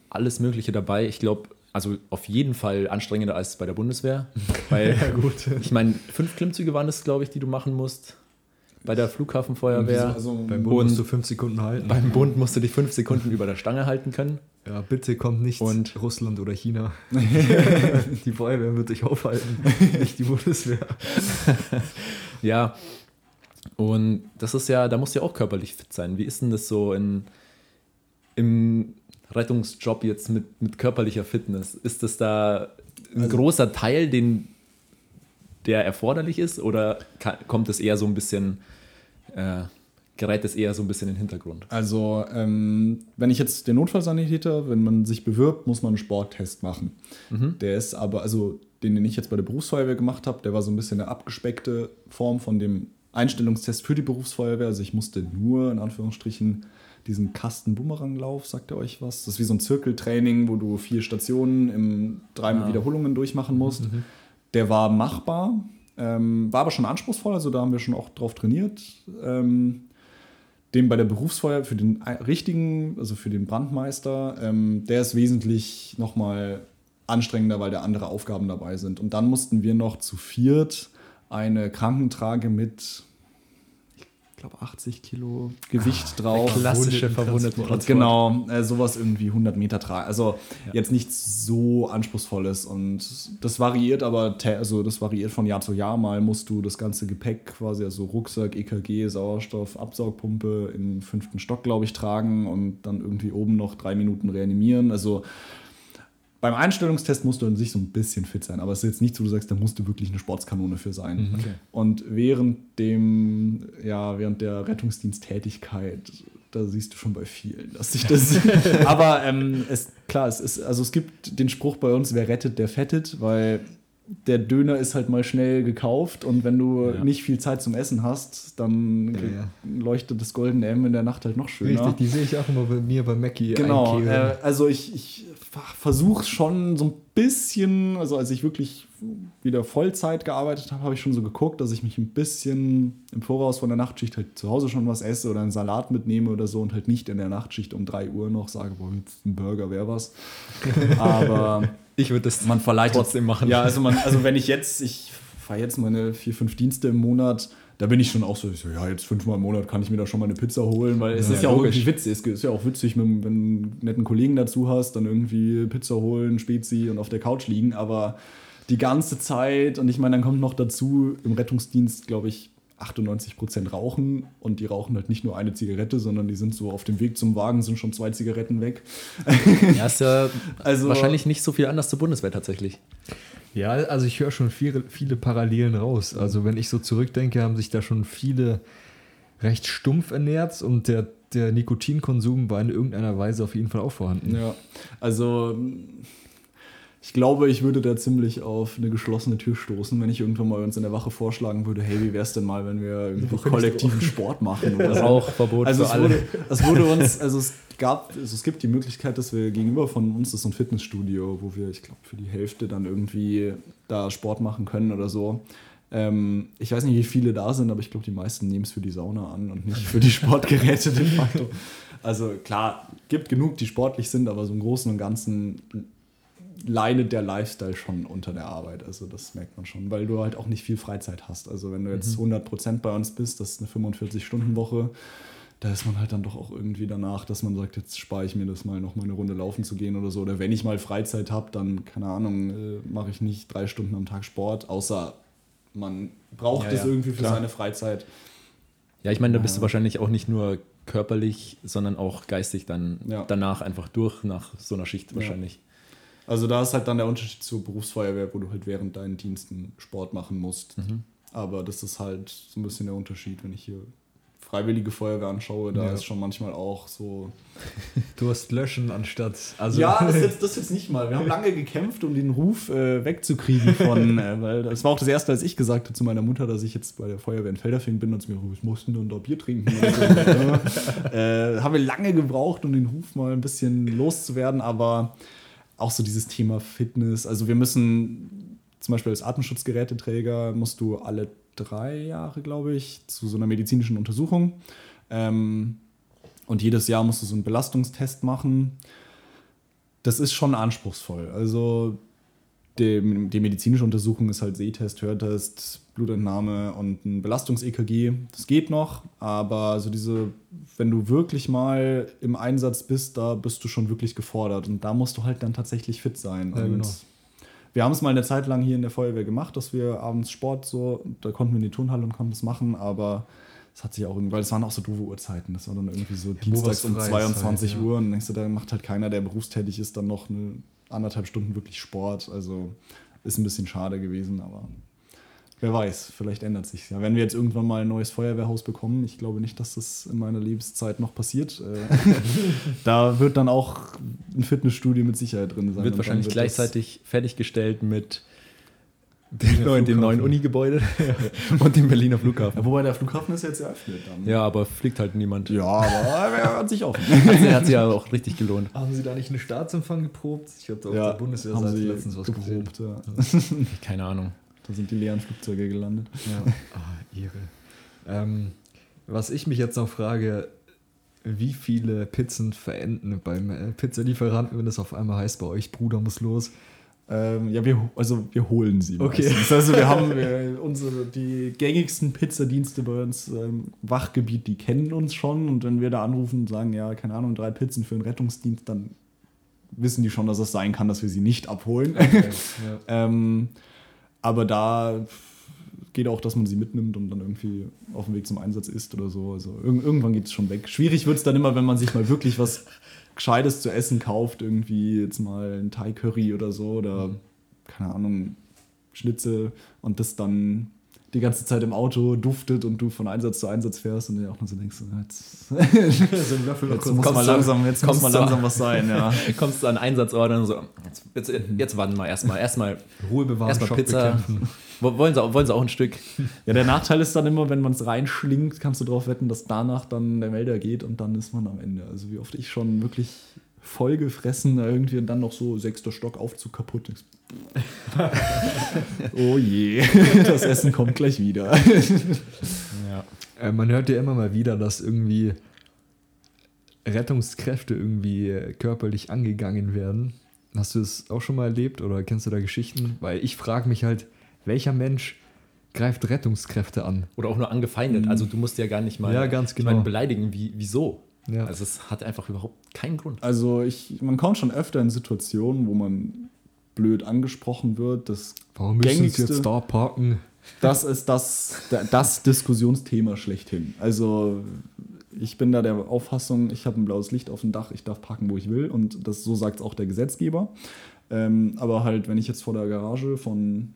alles Mögliche dabei. Ich glaube, also auf jeden Fall anstrengender als bei der Bundeswehr. Weil, gut. ich meine, fünf Klimmzüge waren das, glaube ich, die du machen musst. Bei der Flughafenfeuerwehr. Also beim Bund musst du fünf Sekunden halten. Beim Bund musst du dich fünf Sekunden über der Stange halten können. Ja, bitte kommt nicht Und- Russland oder China. die Feuerwehr wird sich aufhalten, nicht die Bundeswehr. Ja. Und das ist ja, da musst du ja auch körperlich fit sein. Wie ist denn das so in, im Rettungsjob jetzt mit, mit körperlicher Fitness? Ist das da ein großer Teil, den, der erforderlich ist? Oder ka- kommt es eher so ein bisschen, äh, gerät es eher so ein bisschen in den Hintergrund? Also, ähm, wenn ich jetzt den Notfallsanitäter, wenn man sich bewirbt, muss man einen Sporttest machen. Der ist aber, also den, den ich jetzt bei der Berufsfeuerwehr gemacht habe, der war so ein bisschen eine abgespeckte Form von dem Einstellungstest für die Berufsfeuerwehr. Also ich musste nur, in Anführungsstrichen, diesen Kasten-Bumeranglauf, sagt ihr euch was? Das ist wie so ein Zirkeltraining, wo du vier Stationen in dreimal Wiederholungen durchmachen musst. Der war machbar, ähm, war aber schon anspruchsvoll, also da haben wir schon auch drauf trainiert. Ähm, den bei der Berufsfeuer für den richtigen, also für den Brandmeister, ähm, der ist wesentlich nochmal anstrengender, weil da andere Aufgaben dabei sind. Und dann mussten wir noch zu viert eine Krankentrage mit, glaube, 80 Kilo Gewicht drauf. Klassische. Verwundeten. Genau, äh, sowas irgendwie 100 Meter tragen. Also jetzt nichts so anspruchsvolles und das variiert aber, also das variiert von Jahr zu Jahr. Mal musst du das ganze Gepäck quasi, also Rucksack, EKG, Sauerstoff, Absaugpumpe im fünften Stock, glaube ich, tragen und dann irgendwie oben noch drei Minuten reanimieren. Also beim Einstellungstest musst du an sich so ein bisschen fit sein, aber es ist jetzt nicht so, du sagst, da musst du wirklich eine Sportskanone für sein. Und während dem, ja, während der Rettungsdiensttätigkeit, da siehst du schon bei vielen, dass sich das. aber ähm, es, klar, es ist, also es gibt den Spruch bei uns, wer rettet, der fettet, weil der Döner ist halt mal schnell gekauft und wenn du Ja. nicht viel Zeit zum Essen hast, dann Ja, leuchtet das goldene M in der Nacht halt noch schöner. Richtig, die sehe ich auch immer bei mir bei Mackie Genau, äh, also ich, ich versuche schon so ein bisschen, also als ich wirklich wieder Vollzeit gearbeitet habe, habe ich schon so geguckt, dass ich mich ein bisschen im Voraus von der Nachtschicht halt zu Hause schon was esse oder einen Salat mitnehme oder so und halt nicht in der Nachtschicht um 3 Uhr noch sage, boah, jetzt ein Burger wäre was. Aber Ich würde das man verleitet trotzdem machen. Ja, also man, also wenn ich jetzt, ich fahre jetzt meine vier, fünf Dienste im Monat, da bin ich schon auch so, ich so, ja, jetzt fünfmal im Monat kann ich mir da schon mal eine Pizza holen, weil es Ja, ist ja auch logisch. irgendwie witzig. Es ist ja auch witzig, wenn, wenn du einen netten Kollegen dazu hast, dann irgendwie Pizza holen, Spezi und auf der Couch liegen, aber die ganze Zeit, und ich meine, dann kommt noch dazu, im Rettungsdienst, glaube ich, 98 Prozent rauchen und die rauchen halt nicht nur eine Zigarette, sondern die sind so auf dem Weg zum Wagen, sind schon zwei Zigaretten weg. Ja, ist ja Also- wahrscheinlich nicht so viel anders zur Bundeswehr tatsächlich. Ja, also ich höre schon viele, viele Parallelen raus. Also wenn ich so zurückdenke, haben sich da schon viele recht stumpf ernährt und der, der Nikotinkonsum war in irgendeiner Weise auf jeden Fall auch vorhanden. Ja, also ich glaube, ich würde da ziemlich auf eine geschlossene Tür stoßen, wenn ich irgendwann mal uns in der Wache vorschlagen würde, hey, wie wäre es denn mal, wenn wir irgendwie kollektiven Sport machen oder so. Rauchverbot Also für es alle. wurde, es wurde uns, also es gab, also es gibt die Möglichkeit, dass wir gegenüber von uns ist so ein Fitnessstudio, wo wir, ich glaube, für die Hälfte dann irgendwie da Sport machen können oder so. Ähm, ich weiß nicht, wie viele da sind, aber ich glaube, die meisten nehmen es für die Sauna an und nicht für die Sportgeräte de facto. Also klar, gibt genug, die sportlich sind, aber so im Großen und Ganzen leidet der Lifestyle schon unter der Arbeit. Also das merkt man schon, weil du halt auch nicht viel Freizeit hast. Also wenn du jetzt 100% bei uns bist, das ist eine 45-Stunden-Woche, da ist man halt dann doch auch irgendwie danach, dass man sagt, jetzt spare ich mir das mal, noch mal eine Runde laufen zu gehen oder so. Oder wenn ich mal Freizeit habe, dann, keine Ahnung, äh, mache ich nicht drei Stunden am Tag Sport, außer man braucht Ja, es ja, irgendwie für klar. seine Freizeit. Ja, ich meine, da bist du wahrscheinlich auch nicht nur körperlich, sondern auch geistig dann Ja. danach einfach durch, nach so einer Schicht wahrscheinlich. Also da ist halt dann der Unterschied zur Berufsfeuerwehr, wo du halt während deinen Diensten Sport machen musst. Aber das ist halt so ein bisschen der Unterschied, wenn ich hier freiwillige Feuerwehr anschaue, da Ja. ist schon manchmal auch so. Du hast löschen anstatt. Also ja, das jetzt, das jetzt nicht mal. Wir haben lange gekämpft, um den Ruf äh, wegzukriegen von, äh, weil das war auch das erste, als ich gesagt habe zu meiner Mutter, dass ich jetzt bei der Feuerwehr in Felderfing bin und sie mir, ich musste dann da Bier trinken. Äh, haben wir lange gebraucht, um den Ruf mal ein bisschen loszuwerden, aber auch so dieses Thema Fitness. Also wir müssen zum Beispiel als Atemschutzgeräteträger musst du alle drei Jahre, glaube ich, zu so einer medizinischen Untersuchung. Ähm, und jedes Jahr musst du so einen Belastungstest machen. Das ist schon anspruchsvoll. Also die, die medizinische Untersuchung ist halt Sehtest, Hörtest, Blutentnahme und ein Belastungs-EKG. Das geht noch, aber so diese, wenn du wirklich mal im Einsatz bist, da bist du schon wirklich gefordert und da musst du halt dann tatsächlich fit sein. Ja, und genau. wir haben es mal eine Zeit lang hier in der Feuerwehr gemacht, dass wir abends Sport so, da konnten wir in die Turnhalle und konnten das machen, aber es hat sich auch irgendwie, weil es waren auch so doofe Uhrzeiten. Das war dann irgendwie so dienstags was um frei ist 22 halt, ja. Uhr und denkst du, da macht halt keiner, der berufstätig ist, dann noch eine anderthalb Stunden wirklich Sport. Also ist ein bisschen schade gewesen, aber wer weiß, vielleicht ändert sich ja. Wenn wir jetzt irgendwann mal ein neues Feuerwehrhaus bekommen, ich glaube nicht, dass das in meiner Lebenszeit noch passiert. Äh, da wird dann auch ein Fitnessstudio mit Sicherheit drin sein. Wird wahrscheinlich wird gleichzeitig fertiggestellt mit dem neuen, dem neuen Uni-Gebäude und dem Berliner Flughafen. Ja, wobei der Flughafen ist jetzt eröffnet dann. Ja, aber fliegt halt niemand. Ja, aber er hat sich offen. Hat sich- hat sich ja auch richtig gelohnt. Haben Sie da nicht einen Staatsempfang geprobt? Ich habe da auf Ja, der haben Bundeswehrseite sie letztens was geprobt, ja. Keine Ahnung. Da sind die leeren Flugzeuge gelandet. Ja. Ah, Ehre. Ähm, was ich mich jetzt noch frage, wie viele Pizzen verenden beim äh, Pizzalieferanten, wenn es auf einmal heißt, bei euch Bruder muss los? Ähm, ja, wir, also wir holen sie. Okay. meistens. Also wir haben wir, unsere, die gängigsten Pizzadienste bei uns im Wachgebiet, die kennen uns schon. Und wenn wir da anrufen und sagen, ja, keine Ahnung, drei Pizzen für einen Rettungsdienst, dann wissen die schon, dass es sein kann, dass wir sie nicht abholen. ja. ähm, aber da geht auch, dass man sie mitnimmt und dann irgendwie auf dem Weg zum Einsatz ist oder so. Also irg irgendwann geht es schon weg. Schwierig wird es dann immer, wenn man sich mal wirklich was Gescheites zu essen kauft, irgendwie jetzt mal ein Thai Curry oder so oder keine Ahnung, Schnitzel und das dann die ganze Zeit im Auto duftet und du von Einsatz zu Einsatz fährst und dir auch nur so denkst, jetzt, so jetzt muss mal langsam, jetzt muss mal langsam was sein, ja. Kommst du an Einsatzort und so, jetzt, jetzt, jetzt warten wir erstmal. Erstmal Ruhe bewahren, erstmal Schock Pizza. bekämpfen. Wollen sie, auch- wollen sie auch ein Stück? Ja, der Nachteil ist dann immer, wenn man es reinschlingt, kannst du darauf wetten, dass danach dann der Melder geht und dann ist man am Ende. Also wie oft ich schon wirklich voll gefressen irgendwie und dann noch so sechster Stock Aufzug kaputt ist. oh je, das Essen kommt gleich wieder. Ja. Äh, man hört ja immer mal wieder, dass irgendwie Rettungskräfte irgendwie äh, körperlich angegangen werden. Hast du es auch schon mal erlebt oder kennst du da Geschichten? Weil ich frage mich halt, welcher Mensch greift Rettungskräfte an? Oder auch nur angefeindet. Also du musst ja gar nicht mal Ja, ganz ich genau. beleidigen. Wie, wieso? Ja. Also es hat einfach überhaupt keinen Grund. Also ich, man kommt schon öfter in Situationen, wo man blöd angesprochen wird. Das, Warum müssen sie jetzt da parken? das ist das, das Diskussionsthema schlechthin. Also ich bin da der Auffassung, ich habe ein blaues Licht auf dem Dach, ich darf parken, wo ich will. Und das, so sagt es auch der Gesetzgeber. Ähm, aber halt, wenn ich jetzt vor der Garage von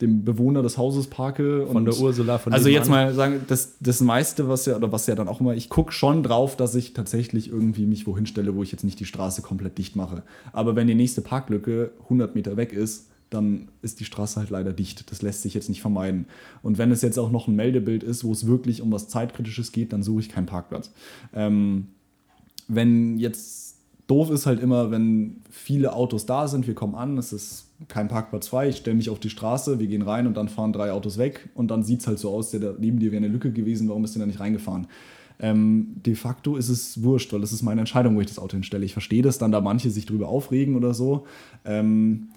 dem Bewohner des Hauses parke Von und der Ursula, von also jetzt mal sagen, das, das meiste, was ja, oder was ja dann auch immer, ich gucke schon drauf, dass ich tatsächlich irgendwie mich wohin stelle, wo ich jetzt nicht die Straße komplett dicht mache. Aber wenn die nächste Parklücke 100 Meter weg ist, dann ist die Straße halt leider dicht. Das lässt sich jetzt nicht vermeiden. Und wenn es jetzt auch noch ein Meldebild ist, wo es wirklich um was Zeitkritisches geht, dann suche ich keinen Parkplatz. Ähm, wenn jetzt doof ist halt immer, wenn viele Autos da sind, wir kommen an, es ist kein Parkplatz frei, ich stelle mich auf die Straße, wir gehen rein und dann fahren drei Autos weg und dann sieht es halt so aus, der da neben dir wäre eine Lücke gewesen, warum bist du da nicht reingefahren? Ähm, de facto ist es wurscht, weil das ist meine Entscheidung, wo ich das Auto hinstelle. Ich verstehe, dass dann da manche sich drüber aufregen oder so. Ähm,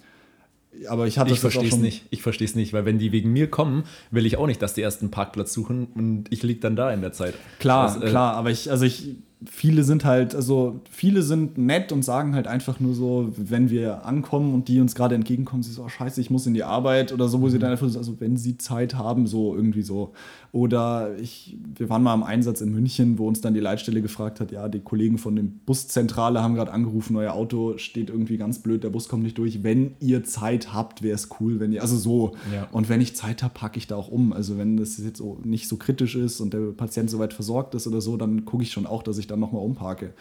aber ich hatte Ich das verstehe es nicht. Ich verstehe es nicht, weil wenn die wegen mir kommen, will ich auch nicht, dass die erst einen Parkplatz suchen und ich liege dann da in der Zeit. Klar, Das, äh, klar, aber ich, also ich, viele sind halt, also viele sind nett und sagen halt einfach nur so, wenn wir ankommen und die uns gerade entgegenkommen, sie so, oh, scheiße, ich muss in die Arbeit oder so, wo sie dann einfach so, also wenn sie Zeit haben, so irgendwie so. Oder ich, wir waren mal am Einsatz in München, wo uns dann die Leitstelle gefragt hat, ja, die Kollegen von dem Buszentrale haben gerade angerufen, euer Auto steht irgendwie ganz blöd, der Bus kommt nicht durch. Wenn ihr Zeit habt, wäre es cool, wenn ihr, also so. Ja. Und wenn ich Zeit habe, packe ich da auch um. Also wenn das jetzt so nicht so kritisch ist und der Patient soweit versorgt ist oder so, dann gucke ich schon auch, dass ich dann nochmal umparke.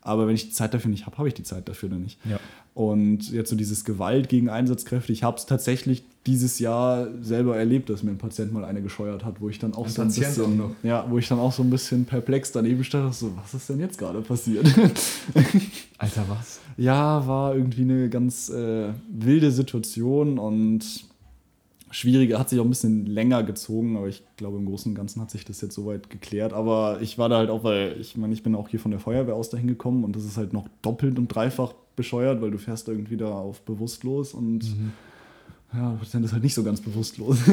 Aber wenn ich die Zeit dafür nicht habe, habe ich die Zeit dafür dann nicht. Ja. Und jetzt so dieses Gewalt gegen Einsatzkräfte, ich habe es tatsächlich dieses Jahr selber erlebt, dass mir ein Patient mal eine gescheuert hat, wo ich dann auch Ein so ein Patient bisschen, auch noch? ja, wo ich dann auch so ein bisschen perplex daneben stand, so, was ist denn jetzt gerade passiert? Alter, was? Ja, war irgendwie eine ganz äh, wilde Situation und schwierige, hat sich auch ein bisschen länger gezogen, aber ich glaube, im Großen und Ganzen hat sich das jetzt soweit geklärt. Aber ich war da halt auch, weil ich meine, ich bin auch hier von der Feuerwehr aus dahin gekommen und das ist halt noch doppelt und dreifach bescheuert, weil du fährst irgendwie da auf bewusstlos und mhm. ja, dann ist halt nicht so ganz bewusstlos.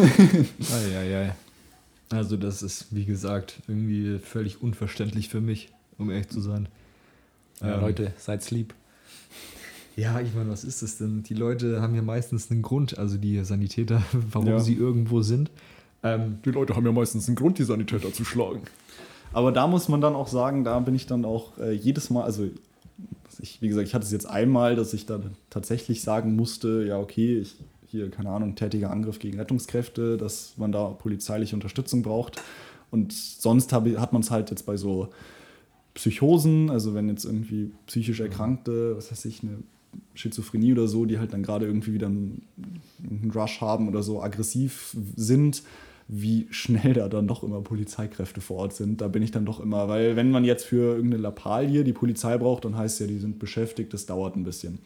Eieiei. Also das ist, wie gesagt, irgendwie völlig unverständlich für mich, um ehrlich zu sein. Ja, ähm, Leute, seid lieb. Ja, ich meine, was ist das denn? Die Leute haben ja meistens einen Grund, also die Sanitäter, warum ja. sie irgendwo sind. Ähm, die Leute haben ja meistens einen Grund, die Sanitäter zu schlagen. Aber da muss man dann auch sagen, da bin ich dann auch äh, jedes Mal, also ich, wie gesagt, ich hatte es jetzt einmal, dass ich dann tatsächlich sagen musste, ja, okay, ich, hier, keine Ahnung, tätiger Angriff gegen Rettungskräfte, dass man da polizeiliche Unterstützung braucht. Und sonst hab, hat man es halt jetzt bei so Psychosen, also wenn jetzt irgendwie psychisch Erkrankte, was weiß ich, eine Schizophrenie oder so, die halt dann gerade irgendwie wieder einen, Rush haben oder so aggressiv sind, wie schnell da dann doch immer Polizeikräfte vor Ort sind. Da bin ich dann doch immer, weil wenn man jetzt für irgendeine Lappalie die Polizei braucht, dann heißt ja, die sind beschäftigt, das dauert ein bisschen.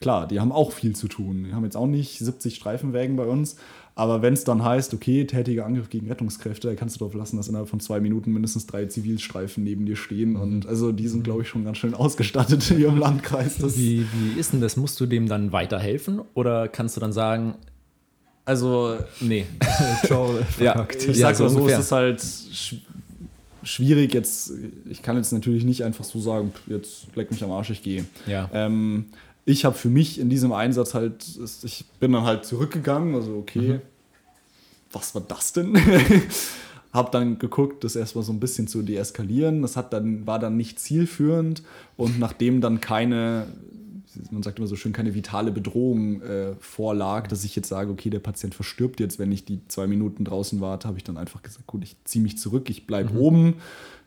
Klar, die haben auch viel zu tun. Die haben jetzt auch nicht 70 Streifenwägen bei uns, aber wenn es dann heißt, okay, tätiger Angriff gegen Rettungskräfte, da kannst du darauf lassen, dass innerhalb von zwei Minuten mindestens drei Zivilstreifen neben dir stehen. Mhm. Und also die sind, glaube ich, schon ganz schön ausgestattet hier im Landkreis. wie, wie ist denn das? Musst du dem dann weiterhelfen? Oder kannst du dann sagen, also, nee. Ciao, ja, ich ja, sag's mal so, es ist halt sch schwierig jetzt, ich kann jetzt natürlich nicht einfach so sagen, jetzt leck mich am Arsch, ich gehe. Ja. Ähm, ich habe für mich in diesem Einsatz halt, ich bin dann halt zurückgegangen, also okay, mhm. was war das denn? habe dann geguckt, das erstmal so ein bisschen zu deeskalieren. Das hat dann, war dann nicht zielführend und nachdem dann keine man sagt immer so schön, keine vitale Bedrohung äh, vorlag, dass ich jetzt sage, okay, der Patient verstirbt jetzt, wenn ich die zwei Minuten draußen warte, habe ich dann einfach gesagt, gut, ich ziehe mich zurück, ich bleibe mhm. oben,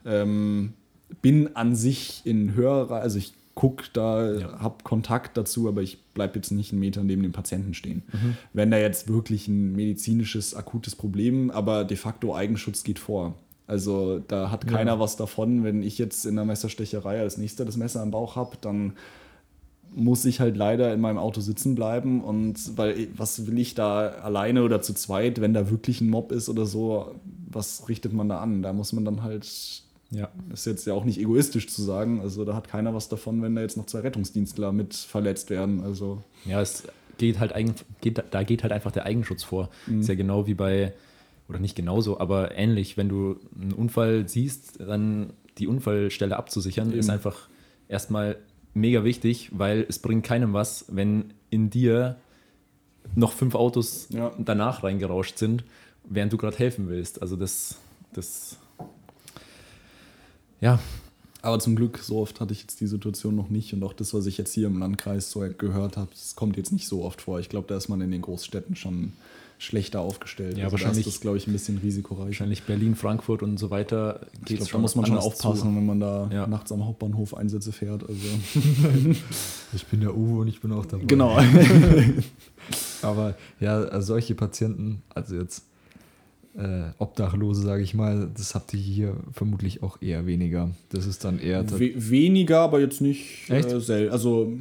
ähm, bin an sich in höherer, also ich gucke da, ja. habe Kontakt dazu, aber ich bleibe jetzt nicht einen Meter neben dem Patienten stehen. Mhm. Wenn da jetzt wirklich ein medizinisches, akutes Problem, aber de facto Eigenschutz geht vor. Also da hat keiner ja. was davon, wenn ich jetzt in der Messerstecherei als nächster das Messer am Bauch habe, dann muss ich halt leider in meinem Auto sitzen bleiben und weil was will ich da alleine oder zu zweit, wenn da wirklich ein Mob ist oder so, was richtet man da an? Da muss man dann halt, ja, ist jetzt ja auch nicht egoistisch zu sagen, also da hat keiner was davon, wenn da jetzt noch zwei Rettungsdienstler mit verletzt werden, also. Ja, es geht halt, geht, da geht halt einfach der Eigenschutz vor. Mhm. Ist ja genau wie bei, oder nicht genauso, aber ähnlich, wenn du einen Unfall siehst, dann die Unfallstelle abzusichern, Eben. ist einfach erstmal mega wichtig, weil es bringt keinem was, wenn in dir noch fünf Autos ja. danach reingerauscht sind, während du gerade helfen willst. Also das, das, ja. Aber zum Glück, so oft hatte ich jetzt die Situation noch nicht und auch das, was ich jetzt hier im Landkreis so gehört habe, das kommt jetzt nicht so oft vor. Ich glaube, da ist man in den Großstädten schon schlechter aufgestellt. Ja, also wahrscheinlich da ist das, glaube ich, ein bisschen risikoreich. Wahrscheinlich Berlin, Frankfurt und so weiter. Geht's glaub, da muss man schon aufpassen, zu. wenn man da ja. nachts am Hauptbahnhof Einsätze fährt. Also. ich bin der Uwe und ich bin auch dabei. Genau. Aber ja, solche Patienten, also jetzt äh, Obdachlose, sage ich mal, das habt ihr hier vermutlich auch eher weniger. Das ist dann eher. We weniger, aber jetzt nicht äh, selten. Also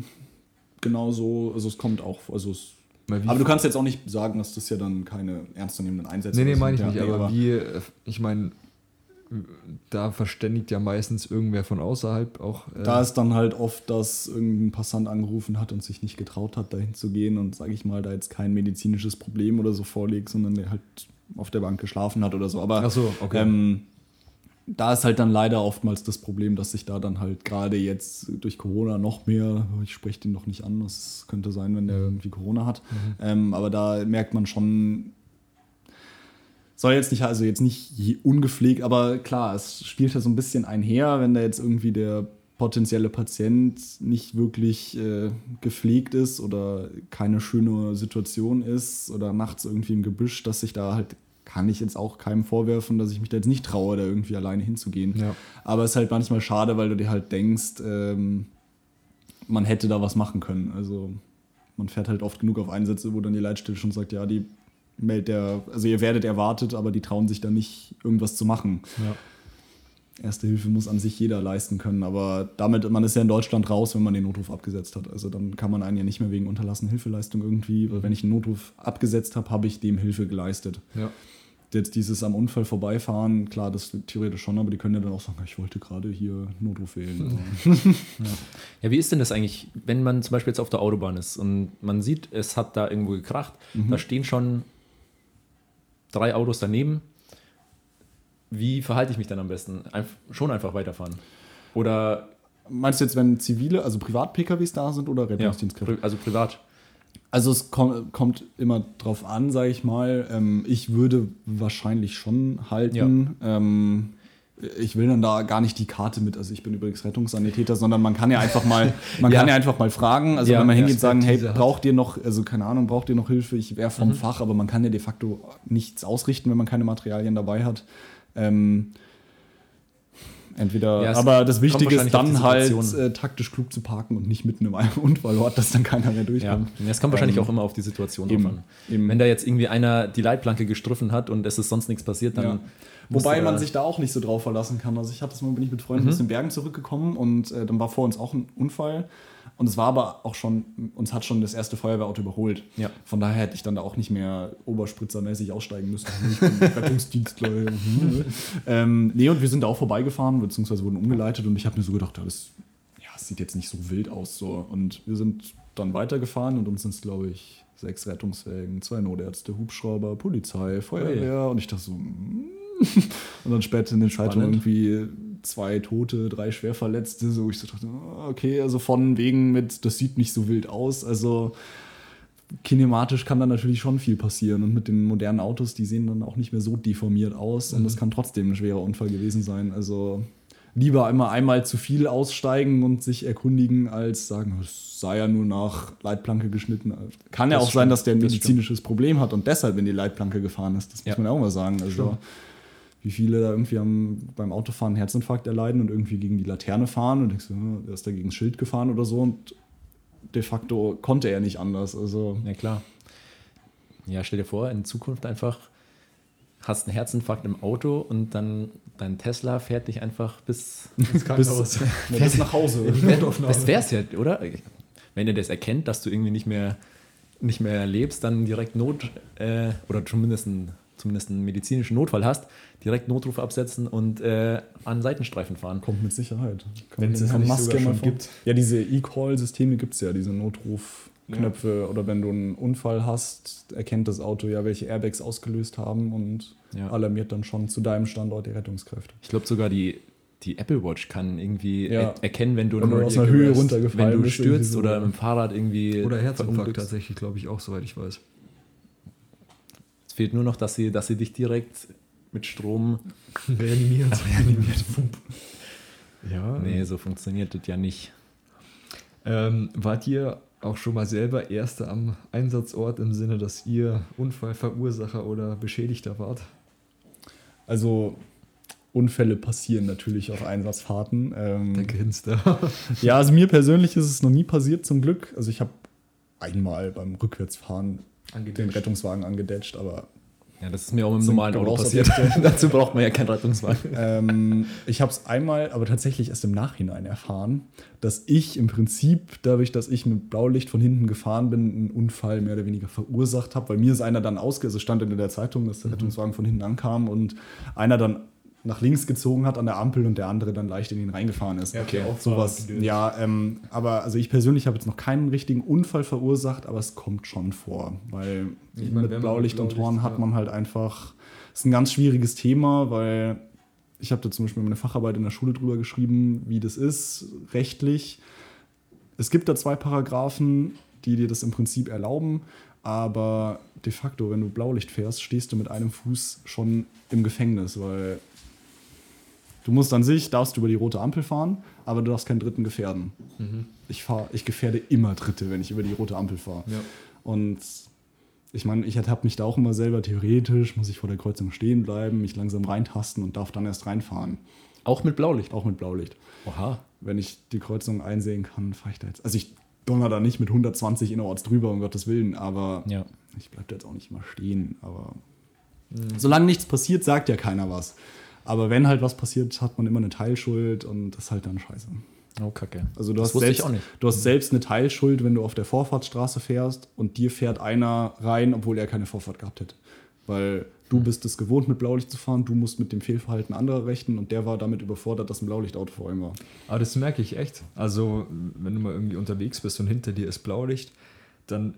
genau so, also es kommt auch, also es aber du kannst jetzt auch nicht sagen, dass das ja dann keine ernstzunehmenden Einsätze sind. Nee, nee, meine ich ja, nicht. Nee, aber, wie, äh, ich meine, da verständigt ja meistens irgendwer von außerhalb auch. Äh da ist dann halt oft, dass irgendein Passant angerufen hat und sich nicht getraut hat, dahin zu gehen und, sage ich mal, da jetzt kein medizinisches Problem oder so vorliegt, sondern der halt auf der Bank geschlafen hat oder so. Aber so, okay. ähm, da ist halt dann leider oftmals das Problem, dass sich da dann halt gerade jetzt durch Corona noch mehr, ich spreche den noch nicht an, das könnte sein, wenn der irgendwie Corona hat, mhm. ähm, aber da merkt man schon, soll jetzt nicht, also jetzt nicht ungepflegt, aber klar, es spielt ja so ein bisschen einher, wenn da jetzt irgendwie der potenzielle Patient nicht wirklich äh, gepflegt ist oder keine schöne Situation ist oder nachts irgendwie im Gebüsch, dass sich da halt kann ich jetzt auch keinem vorwerfen, dass ich mich da jetzt nicht traue, da irgendwie alleine hinzugehen. Ja. Aber es ist halt manchmal schade, weil du dir halt denkst, ähm, man hätte da was machen können. Also man fährt halt oft genug auf Einsätze, wo dann die Leitstelle schon sagt, ja, die meldet der, also ihr werdet erwartet, aber die trauen sich da nicht, irgendwas zu machen. Ja. Erste Hilfe muss an sich jeder leisten können, aber damit, man ist ja in Deutschland raus, wenn man den Notruf abgesetzt hat. Also dann kann man einen ja nicht mehr wegen unterlassenen Hilfeleistung irgendwie, weil wenn ich einen Notruf abgesetzt habe, habe ich dem Hilfe geleistet. Ja. jetzt dieses am Unfall vorbeifahren, klar, das theoretisch schon, aber die können ja dann auch sagen, ich wollte gerade hier Notruf wählen. ja. ja, wie ist denn das eigentlich, wenn man zum Beispiel jetzt auf der Autobahn ist und man sieht, es hat da irgendwo gekracht, mhm. da stehen schon drei Autos daneben. Wie verhalte ich mich dann am besten? Einf schon einfach weiterfahren. Oder. Meinst du jetzt, wenn zivile, also Privat-PKWs da sind oder Rettungsdienstkräfte? Ja, also privat. Also es kommt, kommt immer drauf an, sage ich mal. Ähm, ich würde wahrscheinlich schon halten. Ja. Ähm, ich will dann da gar nicht die Karte mit, also ich bin übrigens Rettungssanitäter, sondern man kann ja einfach mal, man ja. kann ja einfach mal fragen, also ja, wenn man hingeht und sagen, hey, braucht ihr noch, also keine Ahnung, braucht ihr noch Hilfe? Ich wäre vom mhm. Fach, aber man kann ja de facto nichts ausrichten, wenn man keine Materialien dabei hat. Ähm, Entweder, ja, aber das Wichtige ist dann halt äh, taktisch klug zu parken und nicht mitten im Unfallort, dass dann keiner mehr durchkommt. Ja, es kommt wahrscheinlich ähm, auch immer auf die Situation eben, an. Eben. Wenn da jetzt irgendwie einer die Leitplanke gestriffen hat und es ist sonst nichts passiert, dann. Ja. Wobei man sich da auch nicht so drauf verlassen kann. Also ich hatte das mal, bin ich mit Freunden mhm. aus den Bergen zurückgekommen und äh, dann war vor uns auch ein Unfall. Und es war aber auch schon, uns hat schon das erste Feuerwehrauto überholt. Ja. Von daher hätte ich dann da auch nicht mehr oberspritzermäßig aussteigen müssen. Ich bin Rettungsdienstler. ähm, nee, und wir sind da auch vorbeigefahren, beziehungsweise wurden umgeleitet und ich habe mir so gedacht, das, ja, das sieht jetzt nicht so wild aus. So. Und wir sind dann weitergefahren und uns sind es, glaube ich, sechs Rettungswägen, zwei Notärzte, Hubschrauber, Polizei, Feuerwehr. Hey. Und ich dachte so, mm. und dann später in den Schaltungen irgendwie zwei Tote, drei Schwerverletzte. So, ich so dachte, ah, okay, also von wegen mit, das sieht nicht so wild aus. Also kinematisch kann da natürlich schon viel passieren. Und mit den modernen Autos, die sehen dann auch nicht mehr so deformiert aus. Und mhm. das kann trotzdem ein schwerer Unfall gewesen sein. Also lieber immer einmal zu viel aussteigen und sich erkundigen, als sagen, es sei ja nur nach Leitplanke geschnitten. Kann ja auch stimmt. sein, dass der ein medizinisches Problem hat und deshalb in die Leitplanke gefahren ist. Das muss ja. man auch mal sagen. Also stimmt wie viele da irgendwie am, beim Autofahren einen Herzinfarkt erleiden und irgendwie gegen die Laterne fahren und denkst, du, der ist da gegen das Schild gefahren oder so und de facto konnte er nicht anders. Also. Ja, klar. Ja, stell dir vor, in Zukunft einfach hast einen Herzinfarkt im Auto und dann dein Tesla fährt dich einfach bis ins Krankenhaus. bis, bis nach Hause. Das wär's ja, oder? Wenn er das erkennt, dass du irgendwie nicht mehr, nicht mehr lebst, dann direkt Not äh, oder zumindest ein zumindest einen medizinischen Notfall hast, direkt Notruf absetzen und äh, an Seitenstreifen fahren. Kommt mit Sicherheit. Wenn es eine Maske schon gibt. Ja, diese E-Call-Systeme gibt es ja, diese Notrufknöpfe. Ja. Oder wenn du einen Unfall hast, erkennt das Auto ja, welche Airbags ausgelöst haben und ja. alarmiert dann schon zu deinem Standort die Rettungskräfte. Ich glaube sogar die die Apple Watch kann irgendwie ja. erkennen, wenn du, wenn du aus einer Höhe runtergefallen wenn du stürzt so oder mit dem Fahrrad irgendwie. Oder Herzinfarkt tatsächlich, glaube ich, auch, soweit ich weiß fehlt nur noch, dass sie, dass sie dich direkt mit Strom reanimiert. reanimiert. ja. Nee, so funktioniert das ja nicht. Ähm, wart ihr auch schon mal selber Erste am Einsatzort im Sinne, dass ihr Unfallverursacher oder Beschädigter wart? Also Unfälle passieren natürlich auf Einsatzfahrten. Ähm, Der grinst da. ja, also mir persönlich ist es noch nie passiert, zum Glück. Also ich habe einmal beim Rückwärtsfahren Angedetscht. den Rettungswagen angedetscht, aber. Ja, das ist mir auch im normalen Auto passiert. Dazu braucht man ja keinen Rettungswagen. Ähm, ich habe es einmal, aber tatsächlich erst im Nachhinein erfahren, dass ich im Prinzip, dadurch, dass ich mit Blaulicht von hinten gefahren bin, einen Unfall mehr oder weniger verursacht habe, weil mir ist einer dann ausge... Also stand in der Zeitung, dass der mhm. Rettungswagen von hinten ankam und einer dann nach links gezogen hat an der Ampel und der andere dann leicht in ihn reingefahren ist. Ja, okay, auch sowas. Ja, ähm, aber also ich persönlich habe jetzt noch keinen richtigen Unfall verursacht, aber es kommt schon vor, weil ich meine, mit Blaulicht, und Horn hat man halt einfach, ist ein ganz schwieriges Thema, weil ich habe da zum Beispiel meine Facharbeit in der Schule drüber geschrieben, wie das ist rechtlich. Es gibt da zwei Paragraphen, die dir das im Prinzip erlauben, aber de facto, wenn du Blaulicht fährst, stehst du mit einem Fuß schon im Gefängnis, weil Du musst an sich, darfst du über die rote Ampel fahren, aber du darfst keinen Dritten gefährden. Mhm. Ich, fahr, ich gefährde immer Dritte, wenn ich über die rote Ampel fahre. Ja. Und ich meine, ich ertappe mich da auch immer selber theoretisch, muss ich vor der Kreuzung stehen bleiben, mich langsam reintasten und darf dann erst reinfahren. Auch mit Blaulicht? Auch mit Blaulicht. Oha. Wenn ich die Kreuzung einsehen kann, fahre ich da jetzt. Also ich donner da nicht mit 120 innerorts drüber, um Gottes Willen, aber ja. ich bleibe da jetzt auch nicht immer stehen. Aber mhm. solange nichts passiert, sagt ja keiner was. Aber wenn halt was passiert, hat man immer eine Teilschuld und das ist halt dann scheiße. Oh, kacke. Also du das hast, selbst, du hast selbst eine Teilschuld, wenn du auf der Vorfahrtsstraße fährst und dir fährt einer rein, obwohl er keine Vorfahrt gehabt hätte. Weil du bist es gewohnt, mit Blaulicht zu fahren, du musst mit dem Fehlverhalten anderer rechnen und der war damit überfordert, dass ein Blaulichtauto vor ihm war. Aber das merke ich echt. Also, wenn du mal irgendwie unterwegs bist und hinter dir ist Blaulicht, dann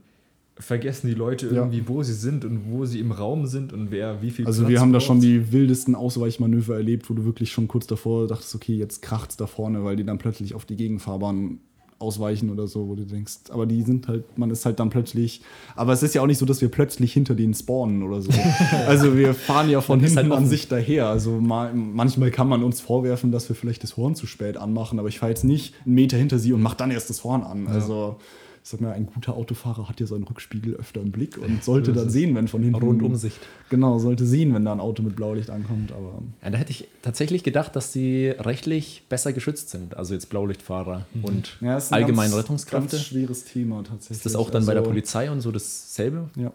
vergessen die Leute irgendwie, ja. wo sie sind und wo sie im Raum sind und wer wie viel Also Platz wir haben braucht. da schon die wildesten Ausweichmanöver erlebt, wo du wirklich schon kurz davor dachtest, okay, jetzt kracht's da vorne, weil die dann plötzlich auf die Gegenfahrbahn ausweichen oder so, wo du denkst, aber die sind halt, man ist halt dann plötzlich, aber es ist ja auch nicht so, dass wir plötzlich hinter denen spawnen oder so. also wir fahren ja von hinten halt an sich daher. Also mal, manchmal kann man uns vorwerfen, dass wir vielleicht das Horn zu spät anmachen, aber ich fahre jetzt nicht einen Meter hinter sie und mach dann erst das Horn an. Ja. Ich sag mal, ein guter Autofahrer hat ja seinen Rückspiegel öfter im Blick und sollte dann sehen, wenn von hinten. Rundumsicht. Genau, sollte sehen, wenn da ein Auto mit Blaulicht ankommt. Aber ja, da hätte ich tatsächlich gedacht, dass sie rechtlich besser geschützt sind. Also jetzt Blaulichtfahrer mhm. und ja, allgemeine ganz, Rettungskräfte. Ganz schweres Thema tatsächlich. Ist das auch dann also, bei der also Polizei und so dasselbe? Ja.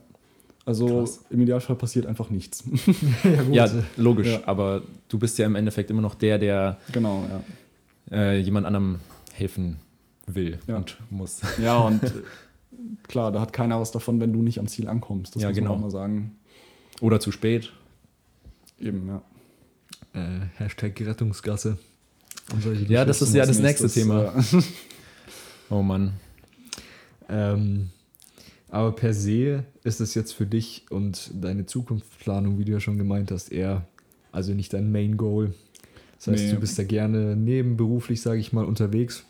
Also Krass. im Idealfall passiert einfach nichts. ja, ja, logisch. Ja. Aber du bist ja im Endeffekt immer noch der, der genau, äh, jemand anderem helfen will ja. und muss. Ja, und äh, klar, da hat keiner was davon, wenn du nicht am Ziel ankommst. Das ja, muss genau. man auch mal sagen. Oder zu spät. Eben, ja. Äh, Hashtag Rettungsgasse. ja, das ist ja das nächste Thema. Äh, oh Mann. Ähm, aber per se ist es jetzt für dich und deine Zukunftsplanung, wie du ja schon gemeint hast, eher, also nicht dein Main Goal. Das heißt, nee. du bist da gerne nebenberuflich, sage ich mal, unterwegs.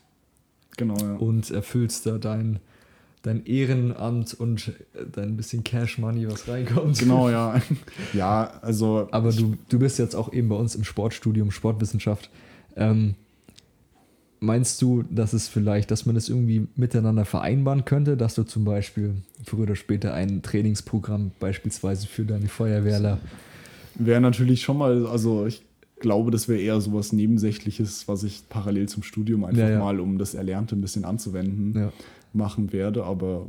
Genau, ja. Und erfüllst da dein, dein Ehrenamt und dein bisschen Cash Money, was reinkommt. Genau, ja. ja, also. Aber du, du bist jetzt auch eben bei uns im Sportstudium, Sportwissenschaft. Ähm, meinst du, dass es vielleicht, dass man das irgendwie miteinander vereinbaren könnte, dass du zum Beispiel früher oder später ein Trainingsprogramm beispielsweise für deine Feuerwehrler. Wäre natürlich schon mal, also ich glaube, das wäre eher so was Nebensächliches, was ich parallel zum Studium einfach ja, ja. mal, um das Erlernte ein bisschen anzuwenden, ja. machen werde. Aber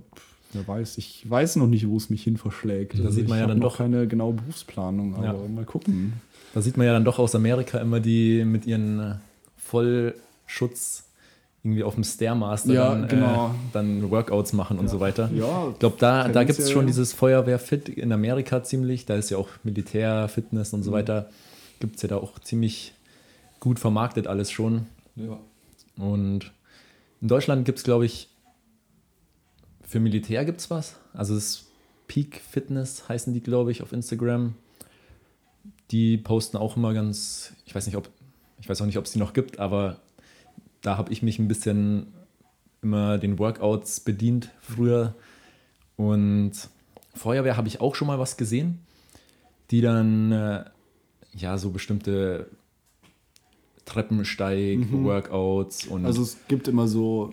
wer weiß, ich weiß noch nicht, wo es mich hin verschlägt. Da also sieht man ja dann doch keine genaue Berufsplanung, aber mal gucken. Da sieht man ja dann doch aus Amerika immer die mit ihren äh, Vollschutz irgendwie auf dem Stairmaster ja, dann, äh, genau. äh, dann Workouts machen und ja. so weiter. Ja, ich glaube, da, da gibt es schon dieses Feuerwehr-Fit in Amerika ziemlich. Da ist ja auch Militär, Fitness und so mhm. weiter gibt es ja da auch ziemlich gut vermarktet alles schon. Ja. Und in Deutschland gibt es, glaube ich, für Militär gibt es was. Also das Peak Fitness heißen die, glaube ich, auf Instagram. Die posten auch immer ganz, ich weiß nicht, ob, ich weiß auch nicht, ob es die noch gibt, aber da habe ich mich ein bisschen immer den Workouts bedient früher. Und Feuerwehr habe ich auch schon mal was gesehen, die dann äh, ja, so bestimmte Treppensteig-Workouts mhm. und. Also es gibt immer so,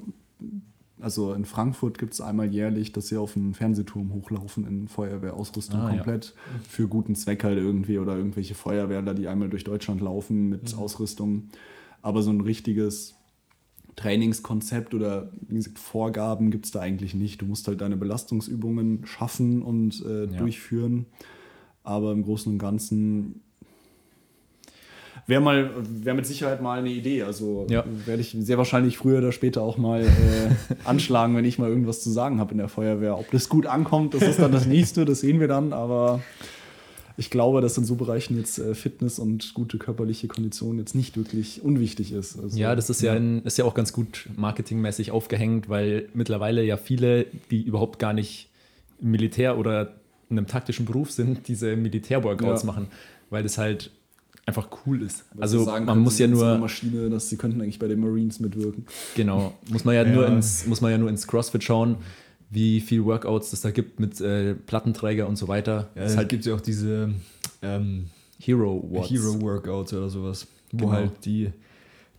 also in Frankfurt gibt es einmal jährlich, dass sie auf einen Fernsehturm hochlaufen in Feuerwehrausrüstung ah, komplett ja. für guten Zweck halt irgendwie oder irgendwelche Feuerwehrler, die einmal durch Deutschland laufen mit mhm. Ausrüstung. Aber so ein richtiges Trainingskonzept oder wie gesagt, Vorgaben gibt es da eigentlich nicht. Du musst halt deine Belastungsübungen schaffen und äh, ja. durchführen. Aber im Großen und Ganzen wäre mal, wäre mit Sicherheit mal eine Idee. Also ja. werde ich sehr wahrscheinlich früher oder später auch mal äh, anschlagen, wenn ich mal irgendwas zu sagen habe in der Feuerwehr. Ob das gut ankommt, das ist dann das nächste, das sehen wir dann, aber ich glaube, dass in so Bereichen jetzt äh, Fitness und gute körperliche Kondition jetzt nicht wirklich unwichtig ist. Also, ja, das ist ja, in, ist ja auch ganz gut marketingmäßig aufgehängt, weil mittlerweile ja viele, die überhaupt gar nicht im Militär oder in einem taktischen Beruf sind, diese Militär-Workouts ja. machen, weil das halt einfach cool ist. Weil also sagen, man muss ja nur eine Maschine, dass sie könnten eigentlich bei den Marines mitwirken. Genau, muss man ja, ja. nur ins muss man ja nur ins CrossFit schauen, wie viel Workouts es da gibt mit äh, Plattenträger und so weiter. Ja, es halt gibt ja auch diese ähm, Hero. Hero Workouts oder sowas, wo genau. halt die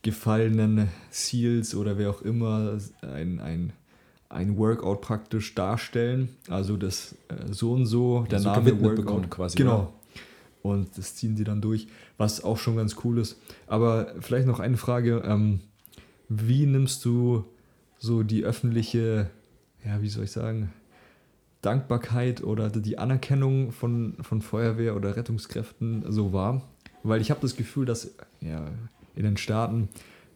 gefallenen Seals oder wer auch immer ein, ein ein Workout praktisch darstellen. Also das äh, so und so, der also Name Workout quasi. Genau. Und das ziehen sie dann durch, was auch schon ganz cool ist. Aber vielleicht noch eine Frage: ähm, Wie nimmst du so die öffentliche, ja, wie soll ich sagen, Dankbarkeit oder die Anerkennung von, von Feuerwehr oder Rettungskräften so wahr? Weil ich habe das Gefühl, dass ja, in den Staaten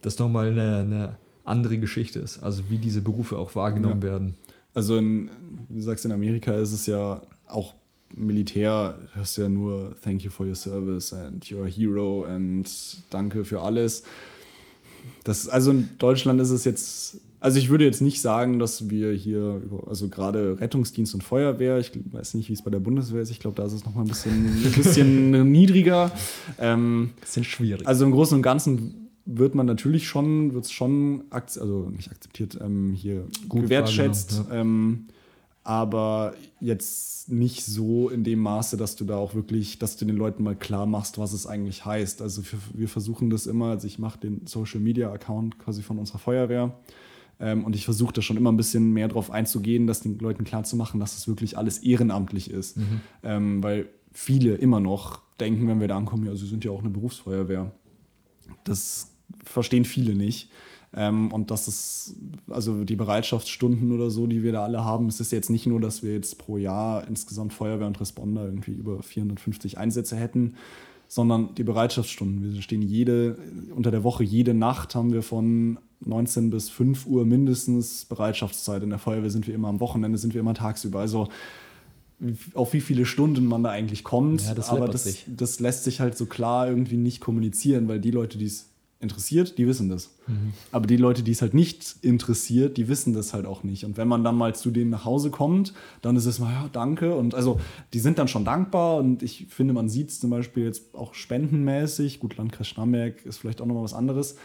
das nochmal eine, eine andere Geschichte ist. Also wie diese Berufe auch wahrgenommen ja. werden. Also in, wie du sagst, in Amerika ist es ja auch Militär hörst du ja nur Thank you for your service and you're a hero and danke für alles. Das, also in Deutschland ist es jetzt, also ich würde jetzt nicht sagen, dass wir hier, also gerade Rettungsdienst und Feuerwehr, ich weiß nicht, wie es bei der Bundeswehr ist, ich glaube, da ist es nochmal ein bisschen, ein bisschen niedriger. Ähm, bisschen schwierig. Also im Großen und Ganzen wird man natürlich schon, wird es schon, also nicht akzeptiert, ähm, hier Gut gewertschätzt. Ja. Ähm, aber jetzt nicht so in dem Maße, dass du da auch wirklich, dass du den Leuten mal klar machst, was es eigentlich heißt. Also wir, wir versuchen das immer, also ich mache den Social Media Account quasi von unserer Feuerwehr ähm, und ich versuche da schon immer ein bisschen mehr drauf einzugehen, dass den Leuten klar zu machen, dass es wirklich alles ehrenamtlich ist. Mhm. Ähm, weil viele immer noch denken, wenn wir da ankommen, ja, sie sind ja auch eine Berufsfeuerwehr. Das verstehen viele nicht. Ähm, und das ist, also die Bereitschaftsstunden oder so, die wir da alle haben, es ist jetzt nicht nur, dass wir jetzt pro Jahr insgesamt Feuerwehr und Responder irgendwie über 450 Einsätze hätten, sondern die Bereitschaftsstunden. Wir stehen jede, unter der Woche, jede Nacht haben wir von 19 bis 5 Uhr mindestens Bereitschaftszeit. In der Feuerwehr sind wir immer am Wochenende, sind wir immer tagsüber. Also auf wie viele Stunden man da eigentlich kommt. Ja, das aber das, das lässt sich halt so klar irgendwie nicht kommunizieren, weil die Leute, die es interessiert, die wissen das. Mhm. Aber die Leute, die es halt nicht interessiert, die wissen das halt auch nicht. Und wenn man dann mal zu denen nach Hause kommt, dann ist es mal, ja, danke. Und also die sind dann schon dankbar und ich finde, man sieht es zum Beispiel jetzt auch spendenmäßig. Gut, Landkreis Schnamberg ist vielleicht auch nochmal was anderes.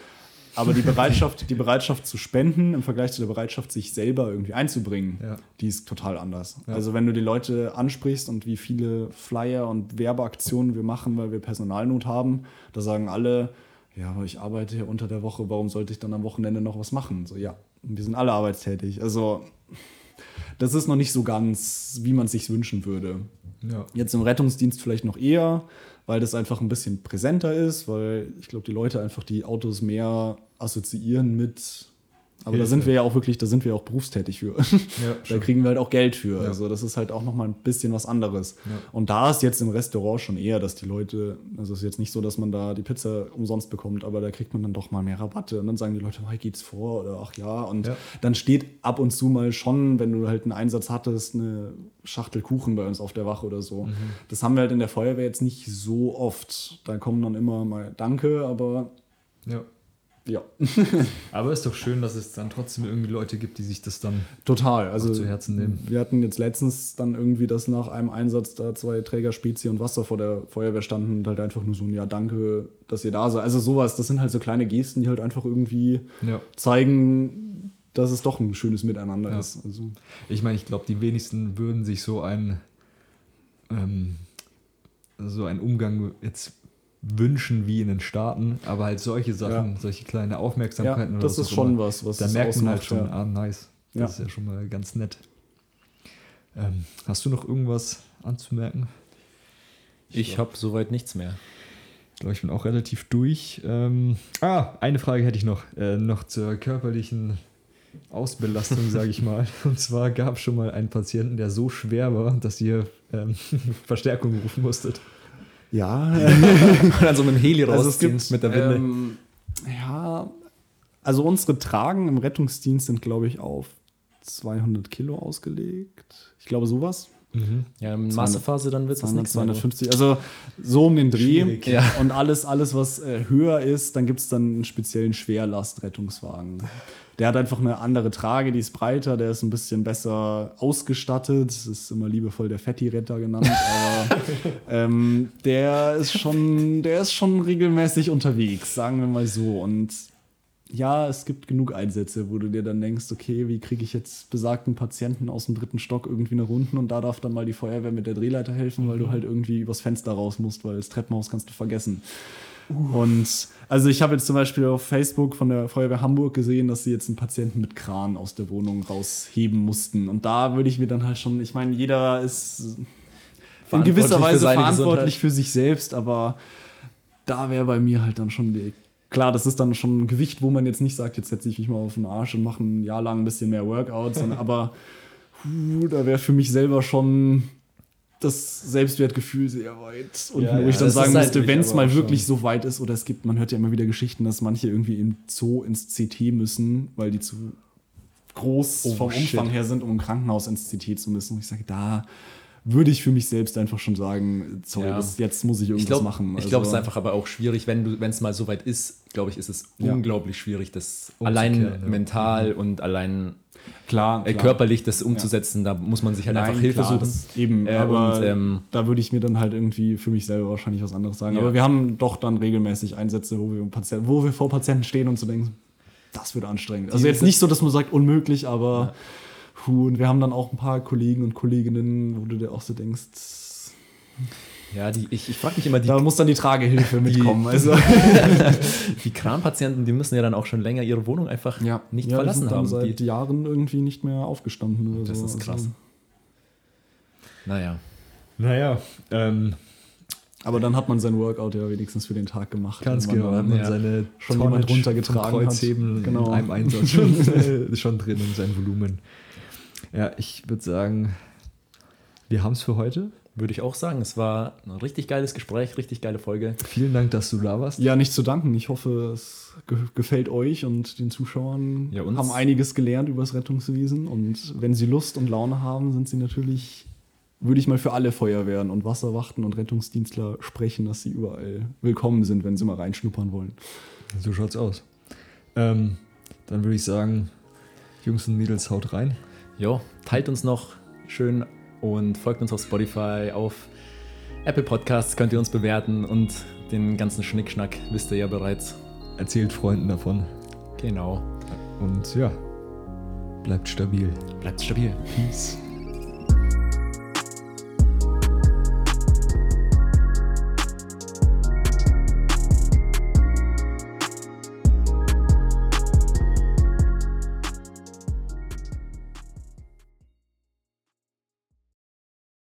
Aber die Bereitschaft, die Bereitschaft zu spenden im Vergleich zu der Bereitschaft, sich selber irgendwie einzubringen, ja. die ist total anders. Ja. Also wenn du die Leute ansprichst und wie viele Flyer und Werbeaktionen wir machen, weil wir Personalnot haben, da sagen alle, ja, aber ich arbeite hier unter der Woche, warum sollte ich dann am Wochenende noch was machen? So, ja, wir sind alle arbeitstätig. Also, das ist noch nicht so ganz, wie man es sich wünschen würde. Ja. Jetzt im Rettungsdienst vielleicht noch eher, weil das einfach ein bisschen präsenter ist, weil ich glaube, die Leute einfach die Autos mehr assoziieren mit aber Hilfe. da sind wir ja auch wirklich, da sind wir auch berufstätig für. Ja, da kriegen wir halt auch Geld für. Ja. Also das ist halt auch nochmal ein bisschen was anderes. Ja. Und da ist jetzt im Restaurant schon eher, dass die Leute, also es ist jetzt nicht so, dass man da die Pizza umsonst bekommt, aber da kriegt man dann doch mal mehr Rabatte. Und dann sagen die Leute, hey, geht's vor? Oder ach ja. Und dann steht ab und zu mal schon, wenn du halt einen Einsatz hattest, eine Schachtel Kuchen bei uns auf der Wache oder so. Mhm. Das haben wir halt in der Feuerwehr jetzt nicht so oft. Da kommen dann immer mal Danke, aber ja. Ja. Aber ist doch schön, dass es dann trotzdem irgendwie Leute gibt, die sich das dann total also zu Herzen nehmen. Wir hatten jetzt letztens dann irgendwie, dass nach einem Einsatz da zwei Träger Spezi und Wasser vor der Feuerwehr standen und halt einfach nur so ein Ja, danke, dass ihr da seid. Also sowas, das sind halt so kleine Gesten, die halt einfach irgendwie ja. zeigen, dass es doch ein schönes Miteinander ja. ist. Also. Ich meine, ich glaube, die wenigsten würden sich so ein ähm, so einen Umgang jetzt wünschen wie in den Staaten, aber halt solche Sachen, ja. solche kleine Aufmerksamkeiten. Ja, das ist schon immer, was, was Da merkt man halt schon, ja. ah, nice. Das ja. ist ja schon mal ganz nett. Ähm, hast du noch irgendwas anzumerken? Ich, ich habe soweit nichts mehr. Ich glaube, ich bin auch relativ durch. Ähm, ah, eine Frage hätte ich noch. Äh, noch zur körperlichen Ausbelastung, sage ich mal. Und zwar gab es schon mal einen Patienten, der so schwer war, dass ihr ähm, Verstärkung rufen musstet. Ja. dann so mit dem Heli also rausziehen mit der Winde. Ähm, ja, also unsere Tragen im Rettungsdienst sind, glaube ich, auf 200 Kilo ausgelegt. Ich glaube, sowas. Mhm. Ja, in Massephase dann wird es nichts 250, also so um den Dreh. Ja. Und alles, alles was äh, höher ist, dann gibt es dann einen speziellen Schwerlastrettungswagen. Der hat einfach eine andere Trage, die ist breiter, der ist ein bisschen besser ausgestattet. Das ist immer liebevoll der Fetti-Retter genannt, aber ähm, der ist schon, der ist schon regelmäßig unterwegs, sagen wir mal so. Und ja, es gibt genug Einsätze, wo du dir dann denkst, okay, wie kriege ich jetzt besagten Patienten aus dem dritten Stock irgendwie nach unten und da darf dann mal die Feuerwehr mit der Drehleiter helfen, weil du mhm. halt irgendwie übers Fenster raus musst, weil das Treppenhaus kannst du vergessen. Uh. Und also ich habe jetzt zum Beispiel auf Facebook von der Feuerwehr Hamburg gesehen, dass sie jetzt einen Patienten mit Kran aus der Wohnung rausheben mussten. Und da würde ich mir dann halt schon, ich meine, jeder ist in gewisser Weise für verantwortlich Gesundheit. für sich selbst, aber da wäre bei mir halt dann schon die klar, das ist dann schon ein Gewicht, wo man jetzt nicht sagt, jetzt setze ich mich mal auf den Arsch und mache ein Jahr lang ein bisschen mehr Workouts, aber puh, da wäre für mich selber schon das Selbstwertgefühl sehr weit. Und ja, wo ja, ich dann sagen müsste, wenn es mal wirklich so weit ist, oder es gibt, man hört ja immer wieder Geschichten, dass manche irgendwie im Zoo ins CT müssen, weil die zu groß oh, vom shit. Umfang her sind, um im Krankenhaus ins CT zu müssen. Und ich sage, da würde ich für mich selbst einfach schon sagen, sorry, Ja. das, jetzt muss ich irgendwas Ich glaube, machen. ich glaube, es ist Also- einfach aber auch schwierig, wenn du, wenn es mal so weit ist, glaube ich, ist es Ja. unglaublich schwierig, das Umzukehren, allein ja. mental und allein klar, äh, klar. körperlich das umzusetzen. Da muss man sich halt einfach Nein, Hilfe klar, suchen. Eben, Äh, aber und, ähm, da würde ich mir dann halt irgendwie für mich selber wahrscheinlich was anderes sagen. Ja. Aber wir haben doch dann regelmäßig Einsätze, wo wir, Patient, wo wir vor Patienten stehen und so denken, das wird anstrengend. Also jetzt nicht so, dass man sagt, unmöglich, aber puh, und wir haben dann auch ein paar Kollegen und Kolleginnen, wo du dir auch so denkst, Ja, die, ich, ich frage mich immer, die, da muss dann die Tragehilfe mitkommen. Also, die Kranpatienten, die müssen ja dann auch schon länger ihre Wohnung einfach nicht ja, die verlassen sind dann haben. seit Die, Jahren irgendwie nicht mehr aufgestanden oder das so. ist krass. Also, naja, Naja, ähm, aber dann hat man sein Workout ja wenigstens für den Tag gemacht. ganz man genau, dann- hat man ja, seine schon Tonne jemand runtergetragen vom hat. Kreuzheben Genau. in einem Einsatz schon, äh, schon drin in sein Volumen. Ja, ich würde sagen, wir haben es für heute. Würde ich auch sagen, es war ein richtig geiles Gespräch, richtig geile Folge. Vielen Dank, dass du da warst. Ja, nicht zu danken. Ich hoffe, es ge gefällt euch und den Zuschauern. Ja, uns- haben einiges gelernt über das Rettungswesen. Und wenn sie Lust und Laune haben, sind sie natürlich, würde ich mal für alle Feuerwehren und Wasserwachten und Rettungsdienstler sprechen, dass sie überall willkommen sind, wenn sie mal reinschnuppern wollen. So schaut's aus. Ähm, dann würde ich sagen, Jungs und Mädels, haut rein. Jo, teilt uns noch schön und folgt uns auf Spotify, auf Apple Podcasts könnt ihr uns bewerten und den ganzen Schnickschnack wisst ihr ja bereits. Erzählt Freunden davon. Genau. Und ja, bleibt stabil. Bleibt stabil. Peace.